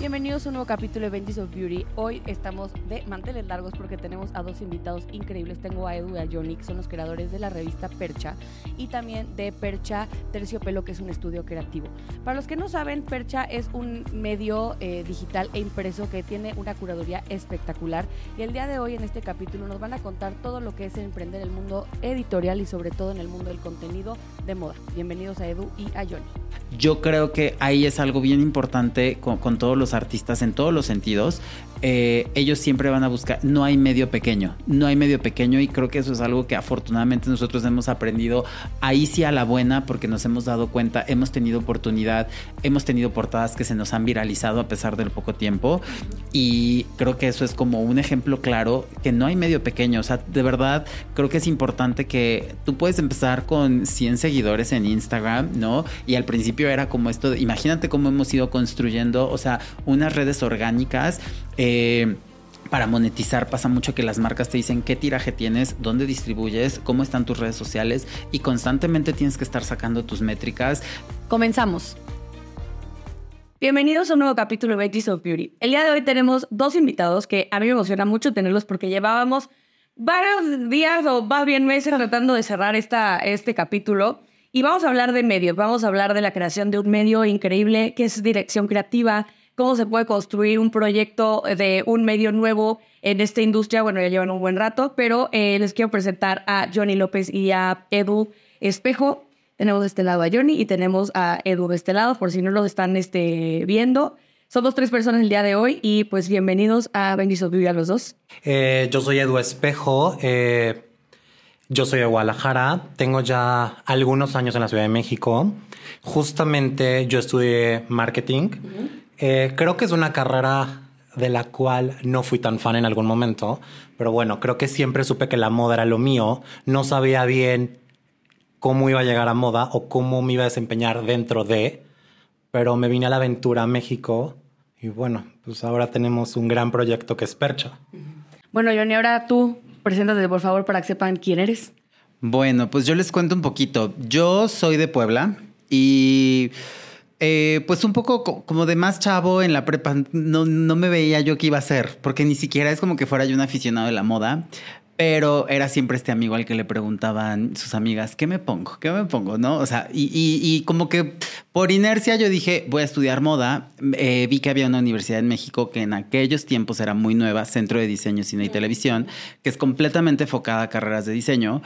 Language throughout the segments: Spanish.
Bienvenidos a un nuevo capítulo de Benji's of Beauty. Hoy estamos de manteles largos porque tenemos a dos invitados increíbles. Tengo a Edu y a Johnny, que son los creadores de la revista Percha y también de Percha Terciopelo, que es un estudio creativo. Para los que no saben, Percha es un medio eh, digital e impreso que tiene una curaduría espectacular. Y el día de hoy, en este capítulo, nos van a contar todo lo que es emprender el mundo editorial y sobre todo en el mundo del contenido de moda. Bienvenidos a Edu y a Johnny. Yo creo que ahí es algo bien importante con, con todos los artistas en todos los sentidos. Eh, ellos siempre van a buscar, no hay medio pequeño, no hay medio pequeño y creo que eso es algo que afortunadamente nosotros hemos aprendido ahí sí a la buena porque nos hemos dado cuenta, hemos tenido oportunidad, hemos tenido portadas que se nos han viralizado a pesar del poco tiempo y creo que eso es como un ejemplo claro que no hay medio pequeño, o sea, de verdad creo que es importante que tú puedes empezar con 100 seguidores en Instagram, ¿no? Y al principio era como esto, imagínate cómo hemos ido construyendo, o sea, unas redes orgánicas. Eh, para monetizar pasa mucho que las marcas te dicen qué tiraje tienes, dónde distribuyes, cómo están tus redes sociales y constantemente tienes que estar sacando tus métricas. Comenzamos. Bienvenidos a un nuevo capítulo de Veggies of Beauty. El día de hoy tenemos dos invitados que a mí me emociona mucho tenerlos porque llevábamos varios días o más bien meses tratando de cerrar esta, este capítulo. Y vamos a hablar de medios, vamos a hablar de la creación de un medio increíble que es dirección creativa, cómo se puede construir un proyecto de un medio nuevo en esta industria. Bueno, ya llevan un buen rato, pero eh, les quiero presentar a Johnny López y a Edu Espejo. Tenemos de este lado a Johnny y tenemos a Edu de este lado, por si no lo están este, viendo. Somos tres personas el día de hoy y pues bienvenidos a Benditos Vive a los dos. Eh, yo soy Edu Espejo. Eh, yo soy de Guadalajara. Tengo ya algunos años en la Ciudad de México. Justamente yo estudié marketing. Eh, creo que es una carrera de la cual no fui tan fan en algún momento, pero bueno, creo que siempre supe que la moda era lo mío. No sabía bien cómo iba a llegar a moda o cómo me iba a desempeñar dentro de, pero me vine a la aventura a México y bueno, pues ahora tenemos un gran proyecto que es Percha. Bueno, Johnny, ahora tú, preséntate por favor para que sepan quién eres. Bueno, pues yo les cuento un poquito. Yo soy de Puebla y eh, pues un poco como de más chavo en la prepa, no, no me veía yo qué iba a hacer, porque ni siquiera es como que fuera yo un aficionado de la moda, pero era siempre este amigo al que le preguntaban sus amigas, ¿qué me pongo? ¿Qué me pongo? ¿No? O sea, y, y como que por inercia yo dije, voy a estudiar moda. Eh, vi que había una universidad en México que en aquellos tiempos era muy nueva, Centro de Diseño, Cine y Televisión, que es completamente enfocada a carreras de diseño.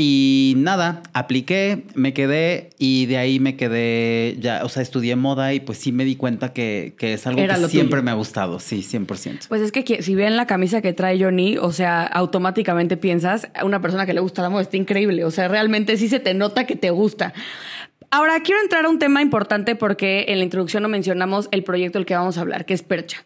Y nada, apliqué, me quedé y de ahí me quedé, ya, o sea, estudié moda y pues sí me di cuenta que, que es algo Era que siempre tuyo. me ha gustado, sí, 100%. Pues es que si ven la camisa que trae Johnny, o sea, automáticamente piensas, a una persona que le gusta la moda está increíble, o sea, realmente sí se te nota que te gusta. Ahora, quiero entrar a un tema importante porque en la introducción no mencionamos el proyecto del que vamos a hablar, que es Percha.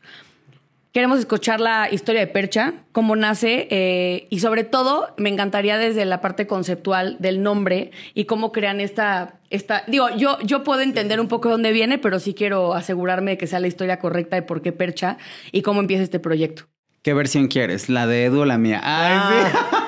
Queremos escuchar la historia de Percha, cómo nace eh, y sobre todo me encantaría desde la parte conceptual del nombre y cómo crean esta, esta... Digo, yo, yo puedo entender un poco de dónde viene, pero sí quiero asegurarme de que sea la historia correcta de por qué Percha y cómo empieza este proyecto. ¿Qué versión quieres? ¿La de Edu o la mía? Ay, Aliméntenla,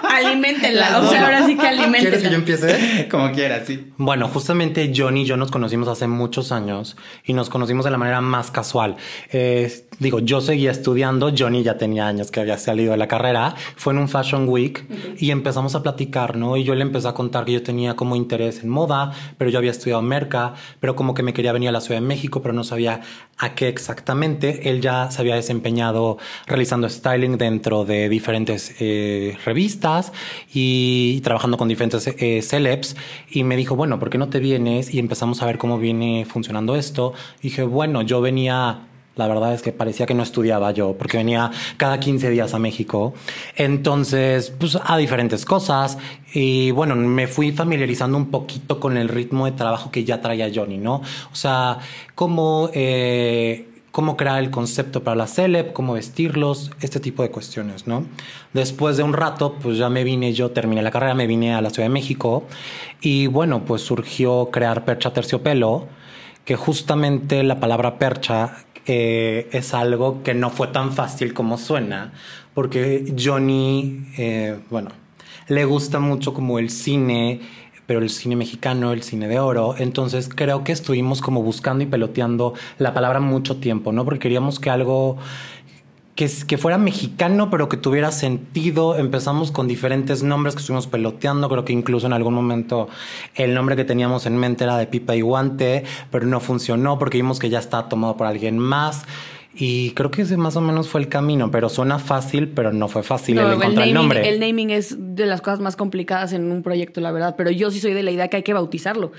Las o sea, ahora sí que ¿Quieres que yo empiece? Como quieras, sí. Bueno, justamente Johnny y yo nos conocimos hace muchos años y nos conocimos de la manera más casual. Eh, digo, yo seguía estudiando, Johnny ya tenía años que había salido de la carrera, fue en un Fashion Week y empezamos a platicar, ¿no? Y yo le empecé a contar que yo tenía como interés en moda, pero yo había estudiado merca, pero como que me quería venir a la Ciudad de México, pero no sabía a qué exactamente. Él ya se había desempeñado realizando styling dentro de diferentes eh, revistas y trabajando con diferentes eh, celebs y me dijo, bueno, ¿por qué no te vienes? Y empezamos a ver cómo viene funcionando esto. Y dije, bueno, yo venía la verdad es que parecía que no estudiaba yo, porque venía cada 15 días a México. Entonces, pues a diferentes cosas. Y bueno, me fui familiarizando un poquito con el ritmo de trabajo que ya traía Johnny, ¿no? O sea, cómo, eh, cómo crear el concepto para la celeb, cómo vestirlos, este tipo de cuestiones, ¿no? Después de un rato, pues ya me vine, yo terminé la carrera, me vine a la Ciudad de México. Y bueno, pues surgió crear Percha Terciopelo, que justamente la palabra percha eh, es algo que no fue tan fácil como suena, porque Johnny, eh, bueno, le gusta mucho como el cine, pero el cine mexicano, el cine de oro. Entonces creo que estuvimos como buscando y peloteando la palabra mucho tiempo, ¿no? Porque queríamos que algo que, que fuera mexicano, pero que tuviera sentido. Empezamos con diferentes nombres que estuvimos peloteando. Creo que incluso en algún momento el nombre que teníamos en mente era de Pipa y Guante, pero no funcionó porque vimos que ya estaba tomado por alguien más. Y creo que ese más o menos fue el camino, pero suena fácil, pero no fue fácil el encontrar el, nombre. El naming es de las cosas más complicadas en un proyecto, la verdad, pero yo sí soy de la idea que hay que bautizarlo.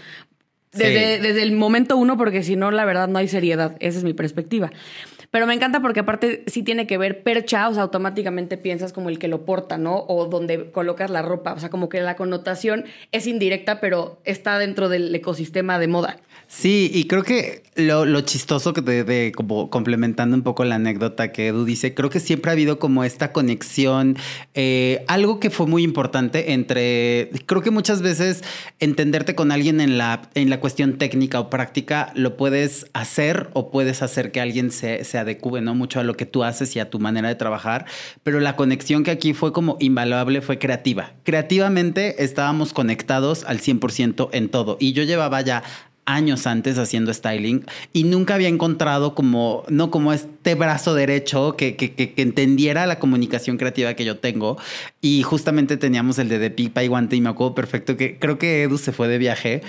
Desde, desde el momento uno, porque si no, la verdad, no hay seriedad. Esa es mi perspectiva. Pero me encanta porque aparte sí tiene que ver percha, o sea, automáticamente piensas como el que lo porta, ¿no? O donde colocas la ropa, o sea, como que la connotación es indirecta, pero está dentro del ecosistema de moda. Sí, y creo que lo, chistoso que de, como complementando un poco la anécdota que Edu dice, creo que siempre ha habido como esta conexión, eh, algo que fue muy importante entre, creo que muchas veces entenderte con alguien en la, en la cuestión técnica o práctica lo puedes hacer o puedes hacer que alguien se, se adecue ¿no? mucho a lo que tú haces y a tu manera de trabajar, pero la conexión que aquí fue como invaluable fue creativa. Creativamente estábamos conectados al 100% en todo y yo llevaba ya años antes haciendo styling y nunca había encontrado como, no como este brazo derecho que, que, que, entendiera la comunicación creativa que yo tengo. Y justamente teníamos el de, de pipa y guante y me acuerdo perfecto que creo que Edu se fue de viaje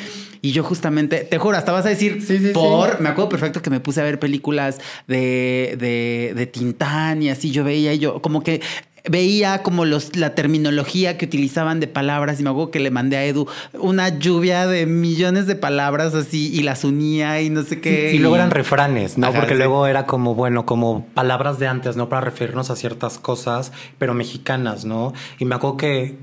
y yo justamente, te juro, hasta vas a decir por, me acuerdo perfecto que me puse a ver películas de, de, de Tintán y así yo veía y yo como que veía como los, la terminología que utilizaban de palabras y me acuerdo que le mandé a Edu una lluvia de millones de palabras así y las unía y no sé qué. Y, luego eran refranes, ¿no? Porque luego era como, bueno, como palabras de antes, ¿no? Para referirnos a ciertas cosas, pero mexicanas, ¿no? Y me acuerdo que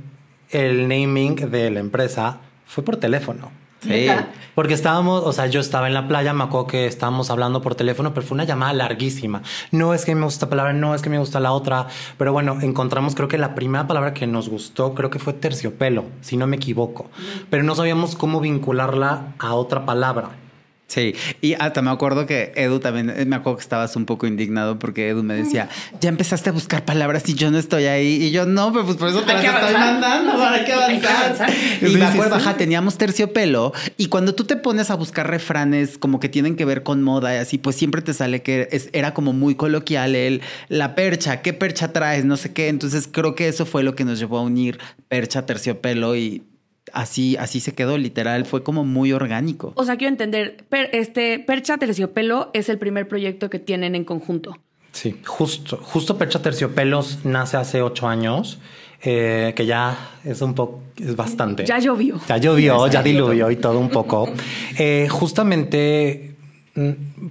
el naming de la empresa fue por teléfono. Sí. Porque estábamos, o sea, yo estaba en la playa, me acuerdo que estábamos hablando por teléfono, pero fue una llamada larguísima. No es que me gusta esta palabra, no es que me gusta la otra, pero bueno, encontramos, creo que la primera palabra que nos gustó, creo que fue terciopelo, si no me equivoco, pero no sabíamos cómo vincularla a otra palabra. Sí, y hasta me acuerdo que Edu también, eh, me acuerdo que estabas un poco indignado porque Edu me decía, ya empezaste a buscar palabras y yo no estoy ahí. Y yo, no, pero pues por eso te las estoy mandando, para que avanzar. Y me acuerdo, ajá, teníamos terciopelo y cuando tú te pones a buscar refranes como que tienen que ver con moda y así, pues siempre te sale que era como muy coloquial el, la percha, ¿qué percha traes? No sé qué. Entonces creo que eso fue lo que nos llevó a unir percha, terciopelo y así, así se quedó, literal, fue como muy orgánico. O sea, quiero entender, este Percha Terciopelo es el primer proyecto que tienen en conjunto. Sí, justo, justo Percha Terciopelos nace hace ocho años. Eh, que ya es un poco, es bastante. Ya llovió. Ya llovió, ya diluvió y todo un poco. Eh, justamente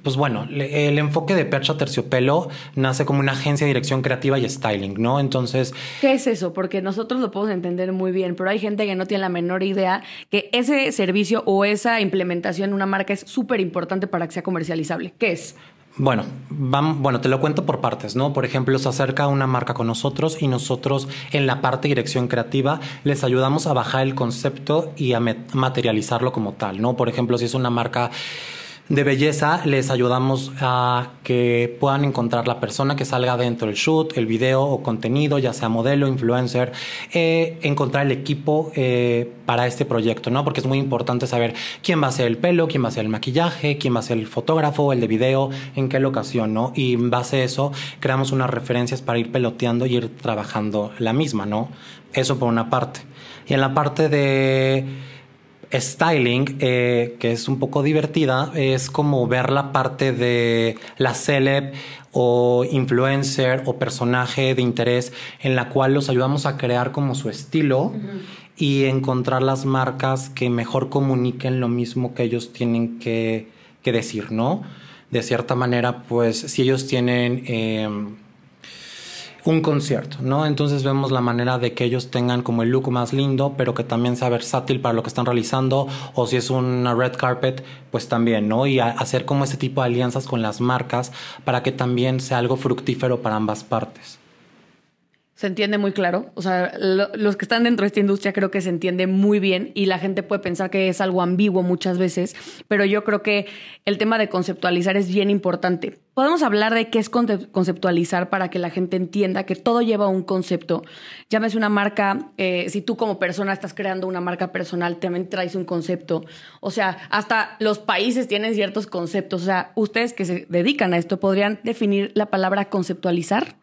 pues bueno, el enfoque de Percha Terciopelo nace como una agencia de dirección creativa y styling, ¿no? Entonces... ¿Qué es eso? Porque nosotros lo podemos entender muy bien, pero hay gente que no tiene la menor idea que ese servicio o esa implementación en una marca es súper importante para que sea comercializable. ¿Qué es? Bueno, bueno, te lo cuento por partes, ¿no? Por ejemplo, se acerca una marca con nosotros y nosotros en la parte de dirección creativa les ayudamos a bajar el concepto y a materializarlo como tal, ¿no? Por ejemplo, si es una marca de belleza les ayudamos a que puedan encontrar la persona que salga dentro del shoot, el video o contenido, ya sea modelo, influencer, eh, encontrar el equipo eh, para este proyecto, ¿no? Porque es muy importante saber quién va a ser el pelo, quién va a ser el maquillaje, quién va a ser el fotógrafo, el de video, en qué locación, ¿no? Y en base a eso creamos unas referencias para ir peloteando y ir trabajando la misma, ¿no? Eso por una parte. Y en la parte de styling, eh, que es un poco divertida, es como ver la parte de la celeb o influencer o personaje de interés en la cual los ayudamos a crear como su estilo y encontrar las marcas que mejor comuniquen lo mismo que ellos tienen que, decir, ¿no? De cierta manera, pues si ellos tienen... Em, un concierto, ¿no? Entonces vemos la manera de que ellos tengan como el look más lindo, pero que también sea versátil para lo que están realizando, o si es una red carpet, pues también, ¿no? Y hacer como ese tipo de alianzas con las marcas para que también sea algo fructífero para ambas partes. Se entiende muy claro. O sea, los que están dentro de esta industria creo que se entiende muy bien y la gente puede pensar que es algo ambiguo muchas veces, pero yo creo que el tema de conceptualizar es bien importante. Podemos hablar de qué es conceptualizar para que la gente entienda que todo lleva un concepto. Llámese una marca, eh, si tú como persona estás creando una marca personal, también traes un concepto. O sea, hasta los países tienen ciertos conceptos. O sea, ustedes que se dedican a esto podrían definir la palabra conceptualizar.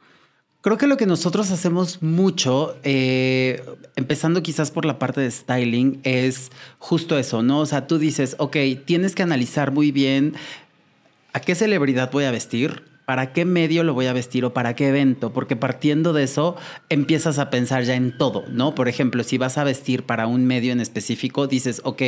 Creo que lo que nosotros hacemos mucho, eh, empezando quizás por la parte de styling, es justo eso, ¿no? O sea, tú dices, ok, tienes que analizar muy bien a qué celebridad voy a vestir, para qué medio lo voy a vestir o para qué evento, porque partiendo de eso empiezas a pensar ya en todo, ¿no? Por ejemplo, si vas a vestir para un medio en específico, dices, ok,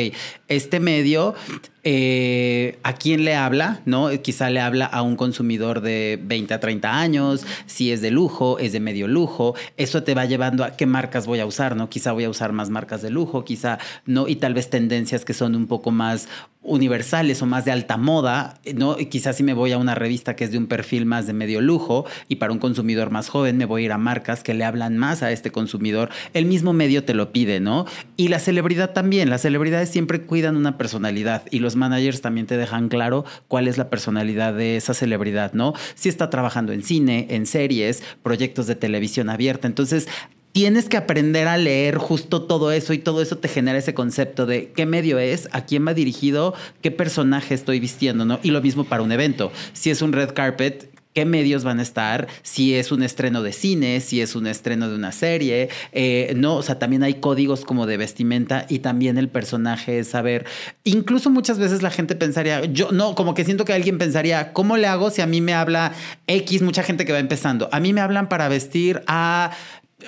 este medio eh, a quién le habla, ¿no? Quizá le habla a un consumidor de 20 a 30 años, si es de lujo, es de medio lujo, eso te va llevando a qué marcas voy a usar, ¿no? Quizá voy a usar más marcas de lujo, quizá no, y tal vez tendencias que son un poco más universales o más de alta moda, ¿no? quizás si me voy a una revista que es de un perfil más de medio lujo y para un consumidor más joven me voy a ir a marcas que le hablan más a este consumidor. El mismo medio te lo pide, ¿no? Y la celebridad también. Las celebridades siempre cuidan una personalidad y los managers también te dejan claro cuál es la personalidad de esa celebridad, ¿no? Si está trabajando en cine, en series, proyectos de televisión abierta. Entonces, tienes que aprender a leer justo todo eso y todo eso te genera ese concepto de qué medio es, a quién va dirigido, qué personaje estoy vistiendo, ¿no? Y lo mismo para un evento. Si es un red carpet, qué medios van a estar, si es un estreno de cine, si es un estreno de una serie, eh, no, o sea, también hay códigos como de vestimenta y también el personaje es saber, incluso muchas veces la gente pensaría, yo no, como que siento que alguien pensaría, ¿cómo le hago si a mí me habla X, mucha gente que va empezando? A mí me hablan para vestir a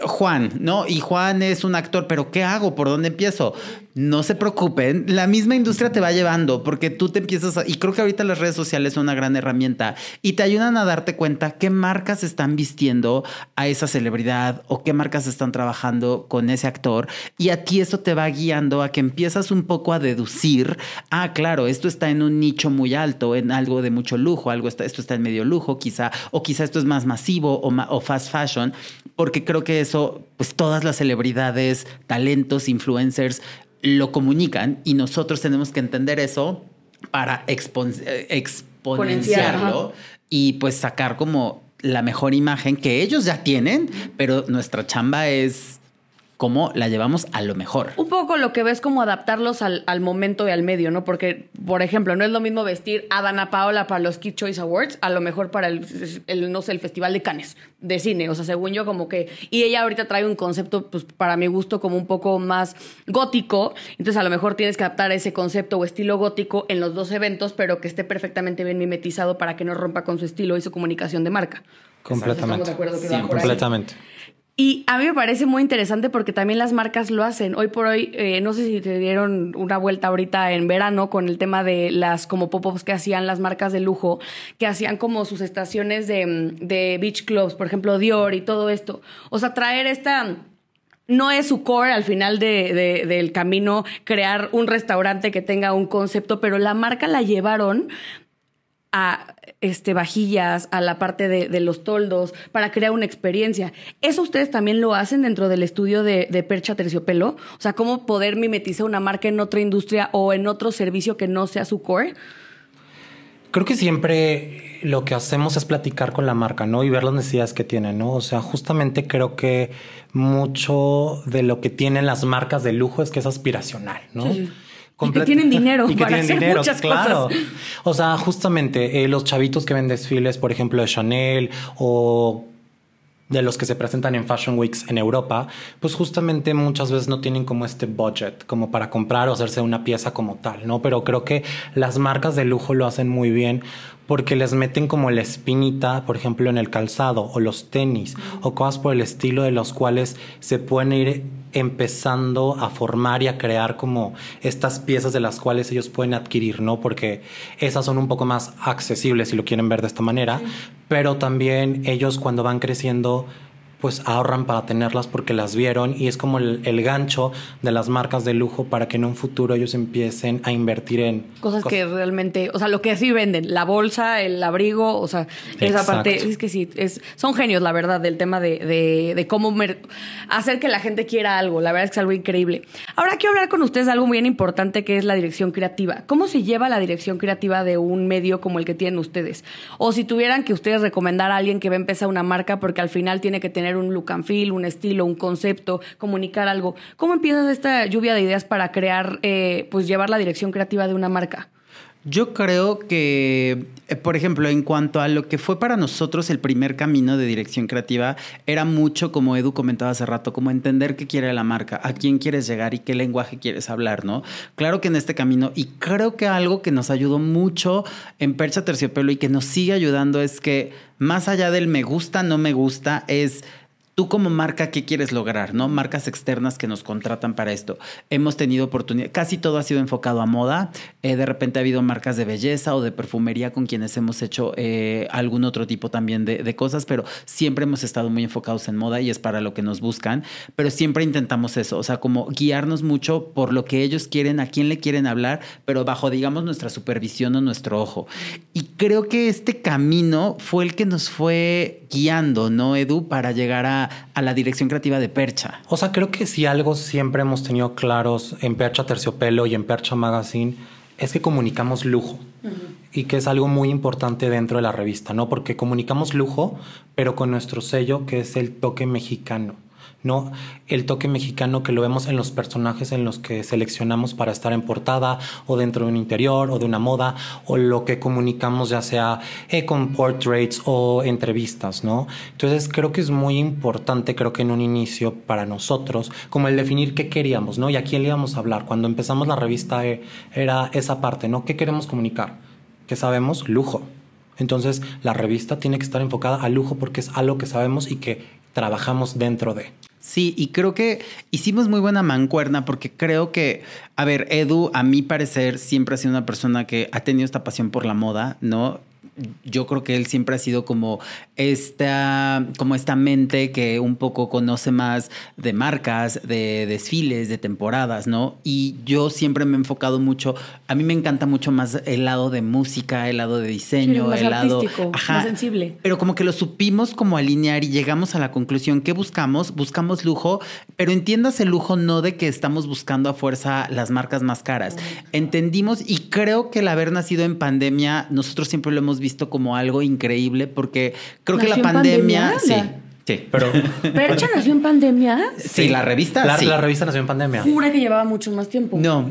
Juan, ¿no? Y Juan es un actor, pero ¿qué hago? ¿Por dónde empiezo? No se preocupen, la misma industria te va llevando porque tú te empiezas a, y creo que ahorita las redes sociales son una gran herramienta y te ayudan a darte cuenta qué marcas están vistiendo a esa celebridad o qué marcas están trabajando con ese actor y a ti eso te va guiando a que empiezas un poco a deducir, ah, claro, esto está en un nicho muy alto, en algo de mucho lujo, algo está, esto está en medio lujo quizá, o quizá esto es más masivo o, o fast fashion, porque creo que eso, pues todas las celebridades, talentos, influencers, lo comunican y nosotros tenemos que entender eso para eh, exponenciarlo y pues sacar como la mejor imagen que ellos ya tienen, pero nuestra chamba es cómo la llevamos a lo mejor. Un poco lo que ves como adaptarlos al, momento y al medio, ¿no? Porque, por ejemplo, no es lo mismo vestir a Dana Paola para los Kid Choice Awards, a lo mejor para el, no sé, el Festival de Cannes de cine. O sea, según yo, como que. Y ella ahorita trae un concepto, pues para mi gusto, como un poco más gótico. Entonces, a lo mejor tienes que adaptar ese concepto o estilo gótico en los dos eventos, pero que esté perfectamente bien mimetizado para que no rompa con su estilo y su comunicación de marca. Completamente. completamente. Y a mí me parece muy interesante porque también las marcas lo hacen. Hoy por hoy, eh, no sé si te dieron una vuelta ahorita en verano con el tema de las como pop-ups que hacían las marcas de lujo, que hacían como sus estaciones de, mm, de beach clubs, por ejemplo, Dior y todo esto. O sea, traer esta no es su core al final de, del camino crear un restaurante que tenga un concepto, pero la marca la llevaron a este, vajillas, a la parte de, los toldos, para crear una experiencia. ¿Eso ustedes también lo hacen dentro del estudio de, Percha Terciopelo? O sea, ¿cómo poder mimetizar una marca en otra industria o en otro servicio que no sea su core? Creo que siempre lo que hacemos es platicar con la marca, ¿no? Y ver las necesidades que tienen, ¿no? O sea, justamente creo que mucho de lo que tienen las marcas de lujo es que es aspiracional, ¿no? Y que tienen dinero y que para tienen hacer muchas claro. Cosas. O sea, justamente eh, los chavitos que ven desfiles, por ejemplo, de Chanel o de los que se presentan en Fashion Weeks en Europa, pues justamente muchas veces no tienen como este budget como para comprar o hacerse una pieza como tal, ¿no? Pero creo que las marcas de lujo lo hacen muy bien porque les meten como la espinita, por ejemplo, en el calzado o los tenis o cosas por el estilo de los cuales se pueden ir empezando a formar y a crear como estas piezas de las cuales ellos pueden adquirir, ¿no? Porque esas son un poco más accesibles si lo quieren ver de esta manera, pero también ellos cuando van creciendo pues ahorran para tenerlas porque las vieron y es como el, el gancho de las marcas de lujo para que en un futuro ellos empiecen a invertir en cosas que realmente, o sea, lo que sí venden, la bolsa, el abrigo, o sea, esa parte, es que sí, es, son genios, la verdad, del tema de, de, de cómo hacer que la gente quiera algo, la verdad es que es algo increíble. Ahora quiero hablar con ustedes de algo muy importante que es la dirección creativa. ¿Cómo se lleva la dirección creativa de un medio como el que tienen ustedes? O si tuvieran que ustedes recomendar a alguien que va a empezar una marca porque al final tiene que tener un look and feel, un estilo, un concepto, comunicar algo. ¿Cómo empiezas esta lluvia de ideas para crear, eh, pues llevar la dirección creativa de una marca? Yo creo que, eh, por ejemplo, en cuanto a lo que fue para nosotros el primer camino de dirección creativa, era mucho, como Edu comentaba hace rato, como entender qué quiere la marca, a quién quieres llegar y qué lenguaje quieres hablar, ¿no? Claro que en este camino, y creo que algo que nos ayudó mucho en Percha Terciopelo y que nos sigue ayudando es que más allá del me gusta, no me gusta, es Tú como marca, ¿qué quieres lograr? ¿No? Marcas externas que nos contratan para esto. Hemos tenido oportunidad, casi todo ha sido enfocado a moda. Eh, de repente ha habido marcas de belleza o de perfumería con quienes hemos hecho eh, algún otro tipo también de, de cosas, pero siempre hemos estado muy enfocados en moda y es para lo que nos buscan. Pero siempre intentamos eso, o sea, como guiarnos mucho por lo que ellos quieren, a quién le quieren hablar, pero bajo, digamos, nuestra supervisión o nuestro ojo. Y creo que este camino fue el que nos fue guiando, ¿no, Edu? Para llegar a, a la dirección creativa de Percha. O sea, creo que si algo siempre hemos tenido claros en Percha Terciopelo y en Percha Magazine es que comunicamos lujo. Y que es algo muy importante dentro de la revista, ¿no? Porque comunicamos lujo, pero con nuestro sello que es el toque mexicano. ¿No? El toque mexicano que lo vemos en los personajes en los que seleccionamos para estar en portada o dentro de un interior o de una moda o lo que comunicamos ya sea eh, con portraits o entrevistas, ¿no? Entonces creo que es muy importante, creo que en un inicio para nosotros, como el definir qué queríamos, ¿no? Y a quién le íbamos a hablar. Cuando empezamos la revista eh, era esa parte, ¿no? ¿Qué queremos comunicar? ¿Qué sabemos? Lujo. Entonces la revista tiene que estar enfocada al lujo porque es algo que sabemos y que trabajamos dentro de. Sí, y creo que hicimos muy buena mancuerna porque creo que, a ver, Edu, a mi parecer, siempre ha sido una persona que ha tenido esta pasión por la moda, ¿no? Yo creo que él siempre ha sido como esta, como esta mente que un poco conoce más de marcas, de desfiles, de temporadas, ¿no? Y yo siempre me he enfocado mucho, a mí me encanta mucho más el lado de música, el lado de diseño, más el lado más sensible. pero como que lo supimos como alinear y llegamos a la conclusión que buscamos, buscamos lujo, pero entiendas el lujo no de que estamos buscando a fuerza las marcas más caras. Entendimos y creo que el haber nacido en pandemia, nosotros siempre lo hemos visto como algo increíble porque creo que la ¿Nació en pandemia, pandemia? sí, sí. Pero ¿Percha nació en pandemia? Sí, la revista la, sí. la revista nació en pandemia. Jura que llevaba mucho más tiempo. No.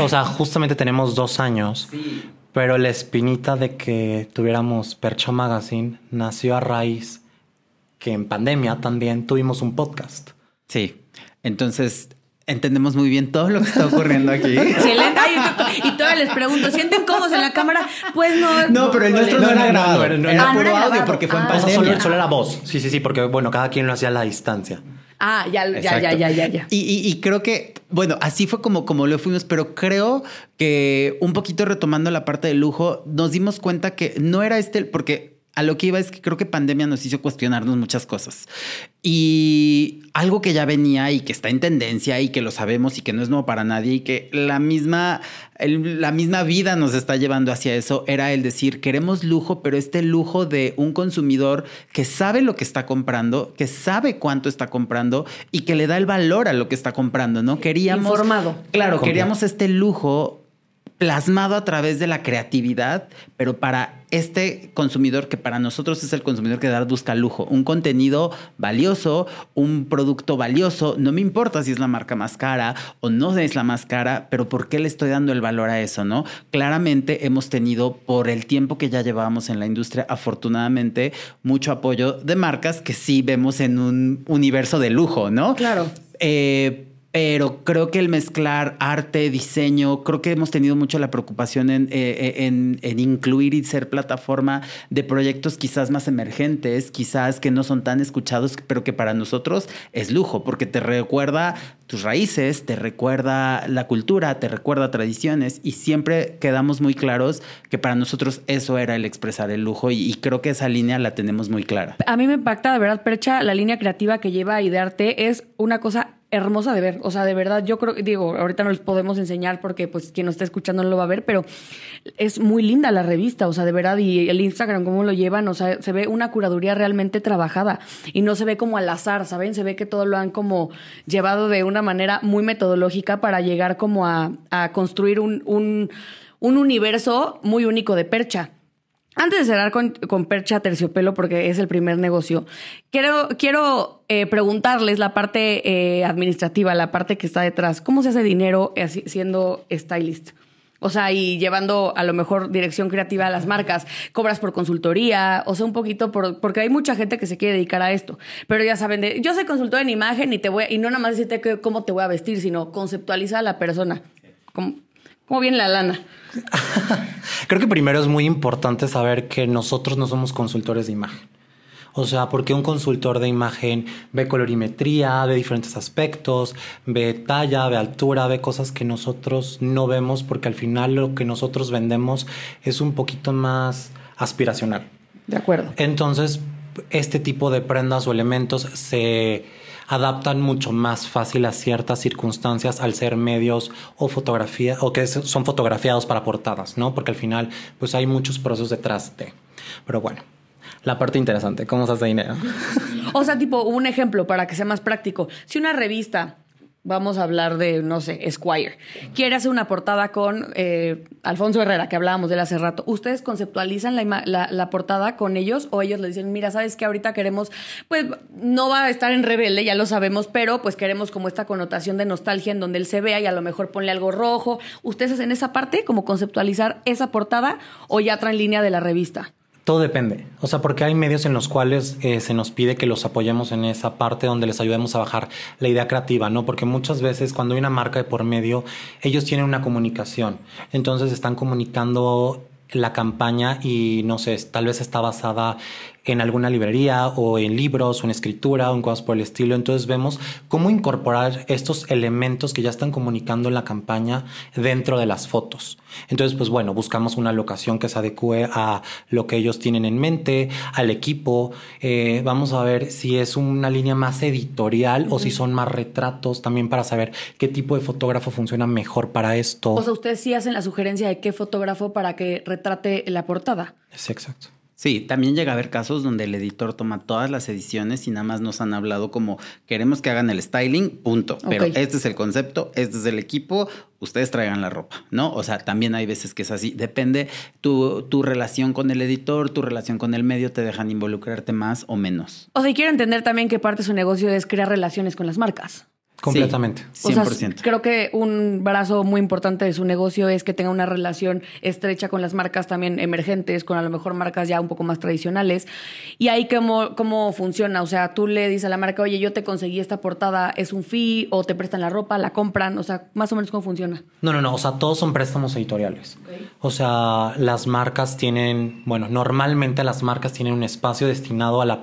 O sea, justamente tenemos dos años. Pero la espinita de que tuviéramos Percha Magazine nació a raíz que en pandemia también tuvimos un podcast. Sí. Entonces, entendemos muy bien todo lo que está ocurriendo aquí. Excelente. Ay, les pregunto, ¿sienten cómodos en la cámara? Pues no. No, pero el nuestro no, No, era grabado. no, no, no. era Ah, no puro era audio porque fue en Ah. Pandemia. solo, solo era voz. Sí, sí, sí, porque bueno, cada quien lo hacía a la distancia. Ah, ya, ya, ya, ya, ya, ya. Y, y- y creo que, bueno, así fue como, como lo fuimos, pero creo que un poquito retomando la parte del lujo, nos dimos cuenta que no era este, porque a lo que iba es que creo que pandemia nos hizo cuestionarnos muchas cosas. Y algo que ya venía y que está en tendencia y que lo sabemos y que no es nuevo para nadie y que la misma, el- la misma vida nos está llevando hacia eso, era el decir, queremos lujo, pero este lujo de un consumidor que sabe lo que está comprando, que sabe cuánto está comprando y que le da el valor a lo que está comprando, ¿no? Queríamos... Informado. Claro, queríamos este lujo plasmado a través de la creatividad, pero para este consumidor que para nosotros es el consumidor que de verdad busca lujo, un contenido valioso, un producto valioso, no me importa si es la marca más cara o no es la más cara, pero ¿por qué le estoy dando el valor a eso, no? Claramente hemos tenido por el tiempo que ya llevábamos en la industria, afortunadamente, mucho apoyo de marcas que sí vemos en un universo de lujo, ¿no? Claro. Eh, pero creo que el mezclar arte, diseño, creo que hemos tenido mucho la preocupación en, eh, en, en, incluir y ser plataforma de proyectos quizás más emergentes, quizás que no son tan escuchados, pero que para nosotros es lujo, porque te recuerda tus raíces, te recuerda la cultura, te recuerda tradiciones y siempre quedamos muy claros que para nosotros eso era el expresar el lujo y, creo que esa línea la tenemos muy clara. A mí me impacta de verdad, Percha, la línea creativa que lleva Idearte es una cosa hermosa de ver. O sea, de verdad, yo creo, digo, ahorita no les podemos enseñar porque pues quien nos está escuchando no lo va a ver, pero es muy linda la revista, o sea, de verdad, y el Instagram, cómo lo llevan, o sea, se ve una curaduría realmente trabajada y no se ve como al azar, ¿saben? Se ve que todo lo han como llevado de una manera muy metodológica para llegar como a, construir un, un universo muy único de percha. Antes de cerrar con, Percha Terciopelo, porque es el primer negocio, quiero, quiero eh, preguntarles la parte eh, administrativa, la parte que está detrás. ¿Cómo se hace dinero siendo stylist? O sea, y llevando a lo mejor dirección creativa a las marcas, cobras por consultoría, o sea, un poquito por, porque hay mucha gente que se quiere dedicar a esto. Pero ya saben, de, yo soy consultor en imagen y te voy, y no nada más decirte cómo te voy a vestir, sino conceptualiza a la persona. ¿Cómo, cómo viene la lana? Creo que primero es muy importante saber que nosotros no somos consultores de imagen. O sea, porque un consultor de imagen ve colorimetría, ve diferentes aspectos, ve talla, ve altura, ve cosas que nosotros no vemos porque al final lo que nosotros vendemos es un poquito más aspiracional. De acuerdo. Entonces, este tipo de prendas o elementos se adaptan mucho más fácil a ciertas circunstancias al ser medios o fotografía o que son fotografiados para portadas, ¿no? Porque al final pues hay muchos procesos detrás de. Pero bueno, la parte interesante, ¿cómo se hace dinero? o sea, tipo, un ejemplo para que sea más práctico. Si una revista vamos a hablar de, no sé, Squire. Quiere hacer una portada con eh, Alfonso Herrera, que hablábamos de él hace rato. ¿Ustedes conceptualizan la, la, portada con ellos o ellos le dicen, mira, sabes que ahorita queremos, pues no va a estar en rebelde, ya lo sabemos, pero pues queremos como esta connotación de nostalgia en donde él se vea y a lo mejor ponle algo rojo. ¿Ustedes hacen esa parte, como conceptualizar esa portada o ya traen línea de la revista? Todo depende. O sea, porque hay medios en los cuales eh, se nos pide que los apoyemos en esa parte donde les ayudemos a bajar la idea creativa, ¿no? Porque muchas veces cuando hay una marca de por medio, ellos tienen una comunicación. Entonces están comunicando la campaña y no sé, tal vez está basada en alguna librería o en libros o en escritura o en cosas por el estilo. Entonces vemos cómo incorporar estos elementos que ya están comunicando en la campaña dentro de las fotos. Entonces, pues bueno, buscamos una locación que se adecue a lo que ellos tienen en mente, al equipo. Eh, vamos a ver si es una línea más editorial o si son más retratos también para saber qué tipo de fotógrafo funciona mejor para esto. O sea, ustedes sí hacen la sugerencia de qué fotógrafo para que retrate la portada. Sí, exacto. Sí, también llega a haber casos donde el editor toma todas las ediciones y nada más nos han hablado como queremos que hagan el styling, punto. Pero este es el concepto, este es el equipo, ustedes traigan la ropa, ¿no? O sea, también hay veces que es así. Depende tu, tu relación con el editor, tu relación con el medio, te dejan involucrarte más o menos. O sea, quiero entender también que parte de su negocio es crear relaciones con las marcas. Completamente. 100%. creo que un brazo muy importante de su negocio es que tenga una relación estrecha con las marcas también emergentes, con a lo mejor marcas ya un poco más tradicionales. Y ahí cómo, cómo funciona. O sea, tú le dices a la marca, oye, yo te conseguí esta portada, es un fee, o te prestan la ropa, la compran. O sea, más o menos cómo funciona. No, no, no. O sea, todos son préstamos editoriales. O sea, las marcas tienen, bueno, normalmente las marcas tienen un espacio destinado a la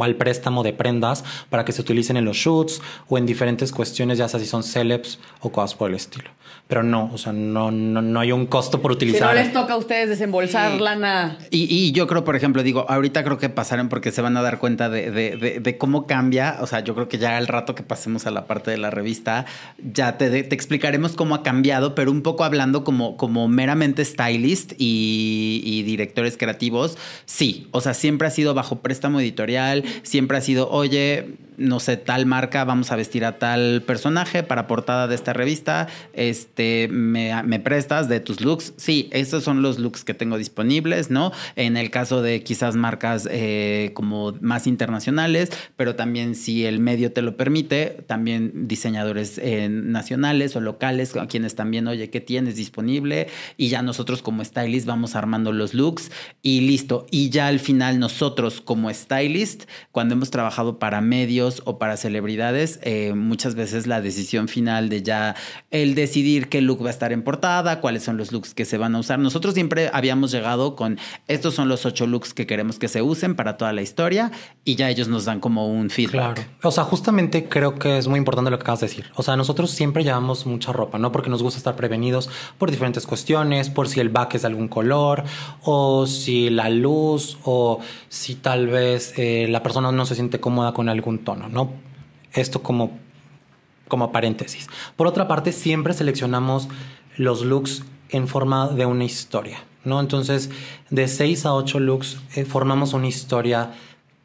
al préstamo de prendas para que se utilicen en los shoots o en diferentes cuestiones, ya sea si son celebs o cosas por el estilo. Pero no, o sea, no, no, no hay un costo por utilizar. Si no les toca a ustedes desembolsar lana. Y, y, yo creo, por ejemplo, digo, ahorita creo que pasaron porque se van a dar cuenta de, de, de, cómo cambia. O sea, yo creo que ya al rato que pasemos a la parte de la revista, ya te, te explicaremos cómo ha cambiado, pero un poco hablando como, como meramente stylist y, y directores creativos. Sí, o sea, siempre ha sido bajo préstamo editorial, siempre ha sido, oye, no sé, tal marca, vamos a vestir a tal personaje para portada de esta revista, este, me, me, prestas de tus looks. Sí, estos son los looks que tengo disponibles, ¿no? En el caso de quizás marcas eh, como más internacionales, pero también si el medio te lo permite, también diseñadores eh, nacionales o locales, a quienes también, oye, ¿qué tienes disponible? Y ya nosotros como stylist vamos armando los looks y listo. Y ya al final nosotros como stylist, cuando hemos trabajado para medios, o para celebridades, eh, muchas veces la decisión final de ya el decidir qué look va a estar en portada, cuáles son los looks que se van a usar. Nosotros siempre habíamos llegado con estos son los ocho looks que queremos que se usen para toda la historia y ya ellos nos dan como un feedback. Claro. O sea, justamente creo que es muy importante lo que acabas de decir. O sea, nosotros siempre llevamos mucha ropa, ¿no? Porque nos gusta estar prevenidos por diferentes cuestiones, por si el back es de algún color o si la luz o si tal vez eh, la persona no se siente cómoda con algún tono, ¿no? Esto como, como paréntesis. Por otra parte, siempre seleccionamos los looks en forma de una historia, ¿no? Entonces, de seis a ocho looks eh, formamos una historia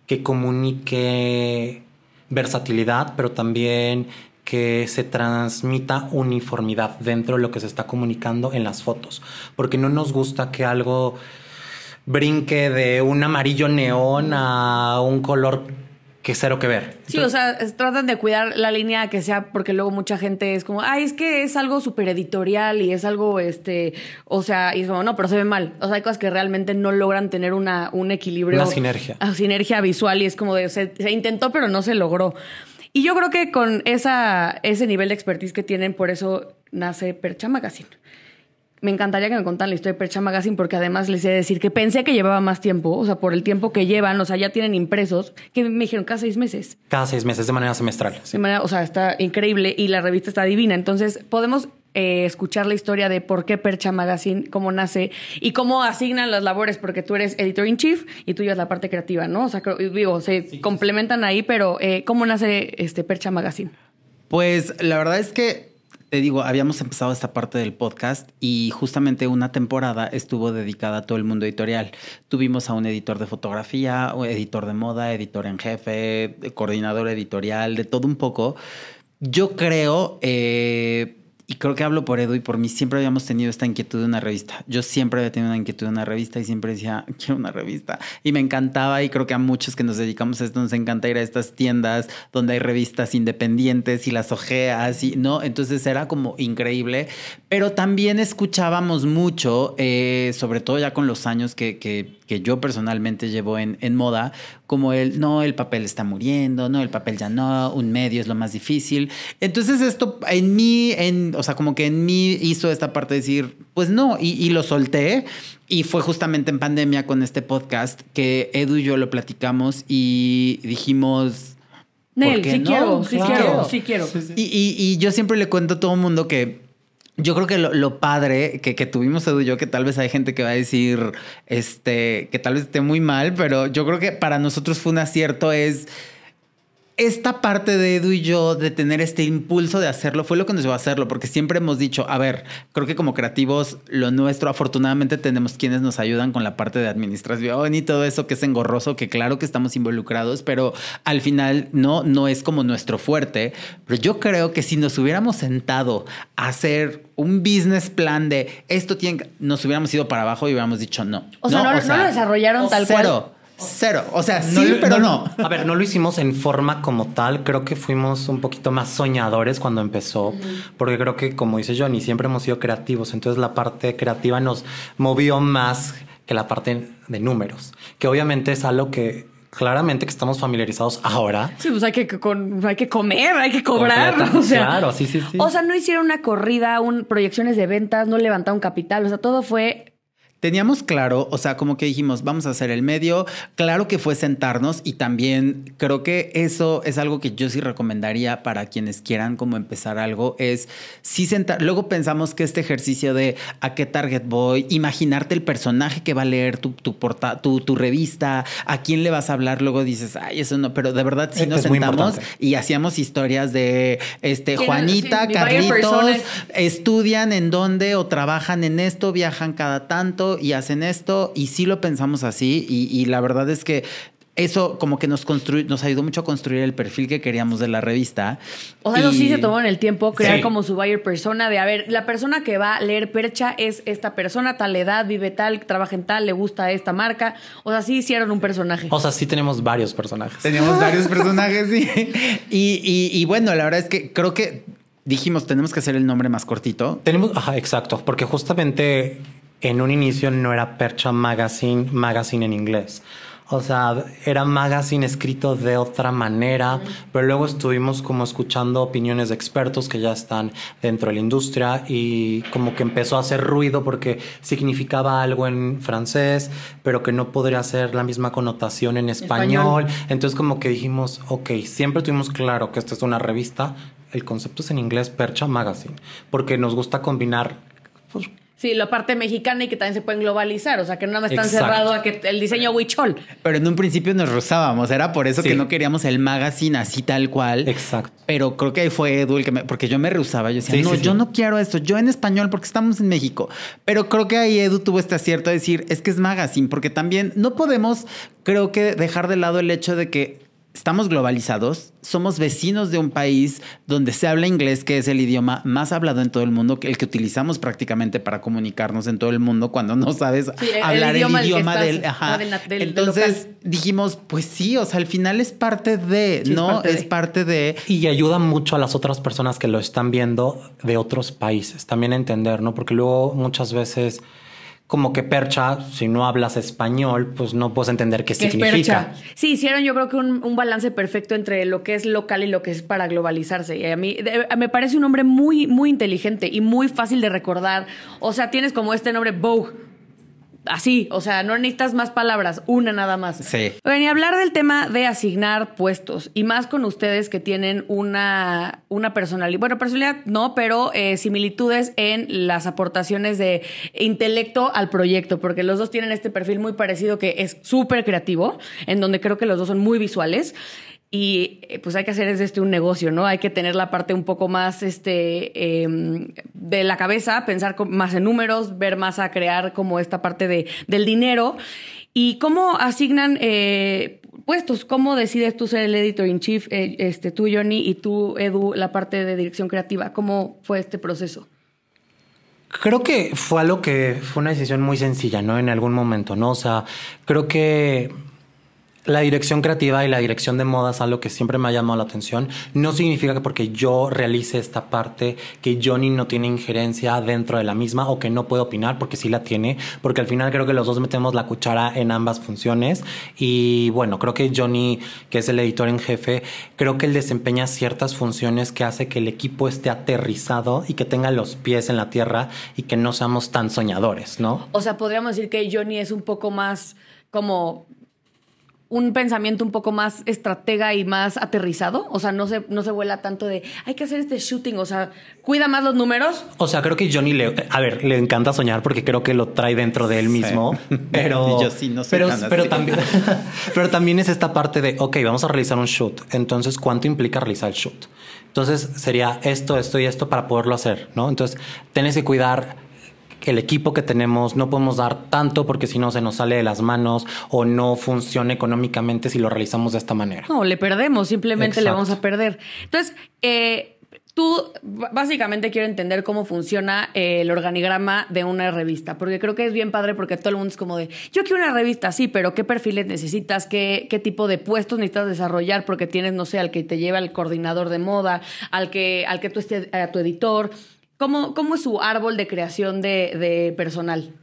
que comunique versatilidad, pero también que se transmita uniformidad dentro de lo que se está comunicando en las fotos, porque no nos gusta que algo brinque de un amarillo neón a un color que cero que ver. Sí, o sea, tratan de cuidar la línea que sea, porque luego mucha gente es como, ay, es que es algo súper editorial y es algo, este, o sea, y es como, no, pero se ve mal. O sea, hay cosas que realmente no logran tener una, un equilibrio. Una sinergia. Una sinergia visual y es como de, se, se intentó, pero no se logró. Y yo creo que con esa, ese nivel de expertise que tienen, por eso nace Percha Magazine me encantaría que me contaran la historia de Percha Magazine porque además les he de decir que pensé que llevaba más tiempo, o sea, por el tiempo que llevan, o sea, ya tienen impresos, que me dijeron cada seis meses. Cada seis meses, de manera semestral. De manera, o sea, está increíble y la revista está divina. Entonces, podemos eh, escuchar la historia de por qué Percha Magazine, cómo nace y cómo asignan las labores, porque tú eres editor in chief y tú llevas la parte creativa, ¿no? O sea, digo, se complementan ahí, pero eh, ¿cómo nace este Percha Magazine? Pues la verdad es que te digo, habíamos empezado esta parte del podcast y justamente una temporada estuvo dedicada a todo el mundo editorial. Tuvimos a un editor de fotografía, editor de moda, editor en jefe, coordinador editorial, de todo un poco. Yo creo, eh, y creo que hablo por Edu y por mí, siempre habíamos tenido esta inquietud de una revista. Yo siempre había tenido una inquietud de una revista y siempre decía, quiero una revista. Y me encantaba y creo que a muchos que nos dedicamos a esto nos encanta ir a estas tiendas donde hay revistas independientes y las ojeas y no, entonces era como increíble. Pero también escuchábamos mucho, eh, sobre todo ya con los años que, que que yo personalmente llevo en, en, moda, como el, no, el papel está muriendo, no, el papel ya no, un medio es lo más difícil. Entonces esto en mí, en, o sea, como que en mí hizo esta parte de decir, pues no, y, y lo solté. Y fue justamente en pandemia con este podcast que Edu y yo lo platicamos y dijimos... Nel, sí, no? quiero, sí, quiero, sí quiero, sí quiero. Y, y, y yo siempre le cuento a todo el mundo que yo creo que lo, padre que, que, tuvimos Edu y yo, que tal vez hay gente que va a decir este, que tal vez esté muy mal, pero yo creo que para nosotros fue un acierto, es esta parte de Edu y yo de tener este impulso de hacerlo fue lo que nos llevó a hacerlo, porque siempre hemos dicho, a ver, creo que como creativos lo nuestro, afortunadamente tenemos quienes nos ayudan con la parte de administración y todo eso que es engorroso, que claro que estamos involucrados, pero al final no, no es como nuestro fuerte. Pero yo creo que si nos hubiéramos sentado a hacer un business plan de esto tiene, nos hubiéramos ido para abajo y hubiéramos dicho no. O sea, no, no, lo desarrollaron tal cero. cual. Cero. O sea, sí, pero no, A ver, no lo hicimos en forma como tal. Creo que fuimos un poquito más soñadores cuando empezó. Porque creo que, como dice Johnny, siempre hemos sido creativos. Entonces la parte creativa nos movió más que la parte de números. Que obviamente es algo que claramente que estamos familiarizados ahora. Sí, pues hay que, con, hay que comer, hay que cobrar. O sea, claro, sí, sí, sí. O sea, no hicieron una corrida, un, proyecciones de ventas, no levantaron capital. O sea, todo fue Teníamos claro, o sea, como que dijimos, vamos a hacer el medio. Claro que fue sentarnos y también creo que eso es algo que yo sí recomendaría para quienes quieran como empezar algo, es sí sentar. Luego pensamos que este ejercicio de a qué target voy, imaginarte el personaje que va a leer tu, tu, porta, tu, tu revista, a quién le vas a hablar, luego dices, ay, eso no, pero de verdad sí nos sentamos y hacíamos historias de este Juanita, sí, Carlitos, estudian en dónde o trabajan en esto, viajan cada tanto y hacen esto y sí lo pensamos así y, la verdad es que eso como que nos nos ayudó mucho a construir el perfil que queríamos de la revista. O sea, sí se tomó en el tiempo crear como su buyer persona de, a ver, la persona que va a leer Percha es esta persona, tal edad, vive tal, trabaja en tal, le gusta esta marca. O sea, sí hicieron un personaje. O sea, sí tenemos varios personajes. Tenemos varios personajes, sí. Y, y bueno, la verdad es que creo que dijimos, tenemos que hacer el nombre más cortito. Tenemos, ajá, exacto, porque justamente en un inicio no era Percha Magazine, Magazine en inglés. O sea, era magazine escrito de otra manera, pero luego estuvimos como escuchando opiniones de expertos que ya están dentro de la industria y como que empezó a hacer ruido porque significaba algo en francés, pero que no podría ser la misma connotación en español. Entonces como que dijimos, ok, siempre tuvimos claro que esta es una revista, el concepto es en inglés Percha Magazine, porque nos gusta combinar pues, Sí, la parte mexicana y que también se pueden globalizar, o sea, que no me están cerrado a que el diseño huichol. Pero en un principio nos rozábamos, era por eso que no queríamos el magazine así tal cual. Exacto. Pero creo que ahí fue Edu el que me, porque yo me rehusaba, yo decía, no, yo no quiero esto, yo en español porque estamos en México. Pero creo que ahí Edu tuvo este acierto de decir, es que es magazine, porque también no podemos, creo que dejar de lado el hecho de que estamos globalizados, somos vecinos de un país donde se habla inglés, que es el idioma más hablado en todo el mundo, el que utilizamos prácticamente para comunicarnos en todo el mundo cuando no sabes hablar el idioma, del, Entonces dijimos, pues sí, o sea, al final es parte de, ¿no? Es parte, de... Y ayuda mucho a las otras personas que lo están viendo de otros países, también a entender, ¿no? Porque luego muchas veces como que percha, si no hablas español, pues no puedes entender qué, significa. Sí, hicieron yo creo que un, balance perfecto entre lo que es local y lo que es para globalizarse. Y a mí me parece un nombre muy, muy inteligente y muy fácil de recordar. O sea, tienes como este nombre Vogue así, o sea, no necesitas más palabras, una nada más. Sí. Bueno, y hablar del tema de asignar puestos, y más con ustedes que tienen una, una personalidad, bueno, personalidad no, pero eh, similitudes en las aportaciones de intelecto al proyecto, porque los dos tienen este perfil muy parecido que es súper creativo, en donde creo que los dos son muy visuales y eh, pues hay que hacer este un negocio, ¿no? Hay que tener la parte un poco más este, em, de la cabeza, pensar más en números, ver más a crear como esta parte de, del dinero. ¿Y cómo asignan eh, puestos? ¿Cómo decides tú ser el editor in chief, eh, este, tú, Johnny, y tú, Edu, la parte de dirección creativa? ¿Cómo fue este proceso? Creo que fue algo que fue una decisión muy sencilla, ¿no? En algún momento, ¿no? O sea, creo que la dirección creativa y la dirección de moda es algo que siempre me ha llamado la atención. No significa que porque yo realice esta parte que Johnny no tiene injerencia dentro de la misma o que no puede opinar porque sí la tiene, porque al final creo que los dos metemos la cuchara en ambas funciones y bueno, creo que Johnny, que es el editor en jefe, creo que él desempeña ciertas funciones que hace que el equipo esté aterrizado y que tenga los pies en la tierra y que no seamos tan soñadores, ¿no? O sea, podríamos decir que Johnny es un poco más como un pensamiento un poco más estratega y más aterrizado? O sea, no se, no se vuela tanto de hay que hacer este shooting, o sea, cuida más los números. O sea, creo que Johnny le, a ver, le encanta soñar porque creo que lo trae dentro de él mismo. Pero yo sí no sé. Pero, también, pero también es esta parte de ok, vamos a realizar un shoot. Entonces, ¿cuánto implica realizar el shoot? Entonces sería esto, esto y esto para poderlo hacer, ¿no? Entonces, tienes que cuidar el equipo que tenemos no podemos dar tanto porque si no se nos sale de las manos o no funciona económicamente si lo realizamos de esta manera. No, le perdemos, simplemente le vamos a perder. Entonces, eh, Tú básicamente quiero entender cómo funciona eh, el organigrama de una revista, porque creo que es bien padre porque todo el mundo es como de, yo quiero una revista, sí, pero ¿qué perfiles necesitas? ¿Qué, qué tipo de puestos necesitas desarrollar? Porque tienes, no sé, al que te lleva el coordinador de moda, al que, al que tú estés, a tu editor, ¿Cómo, cómo es su árbol de creación de, de personal?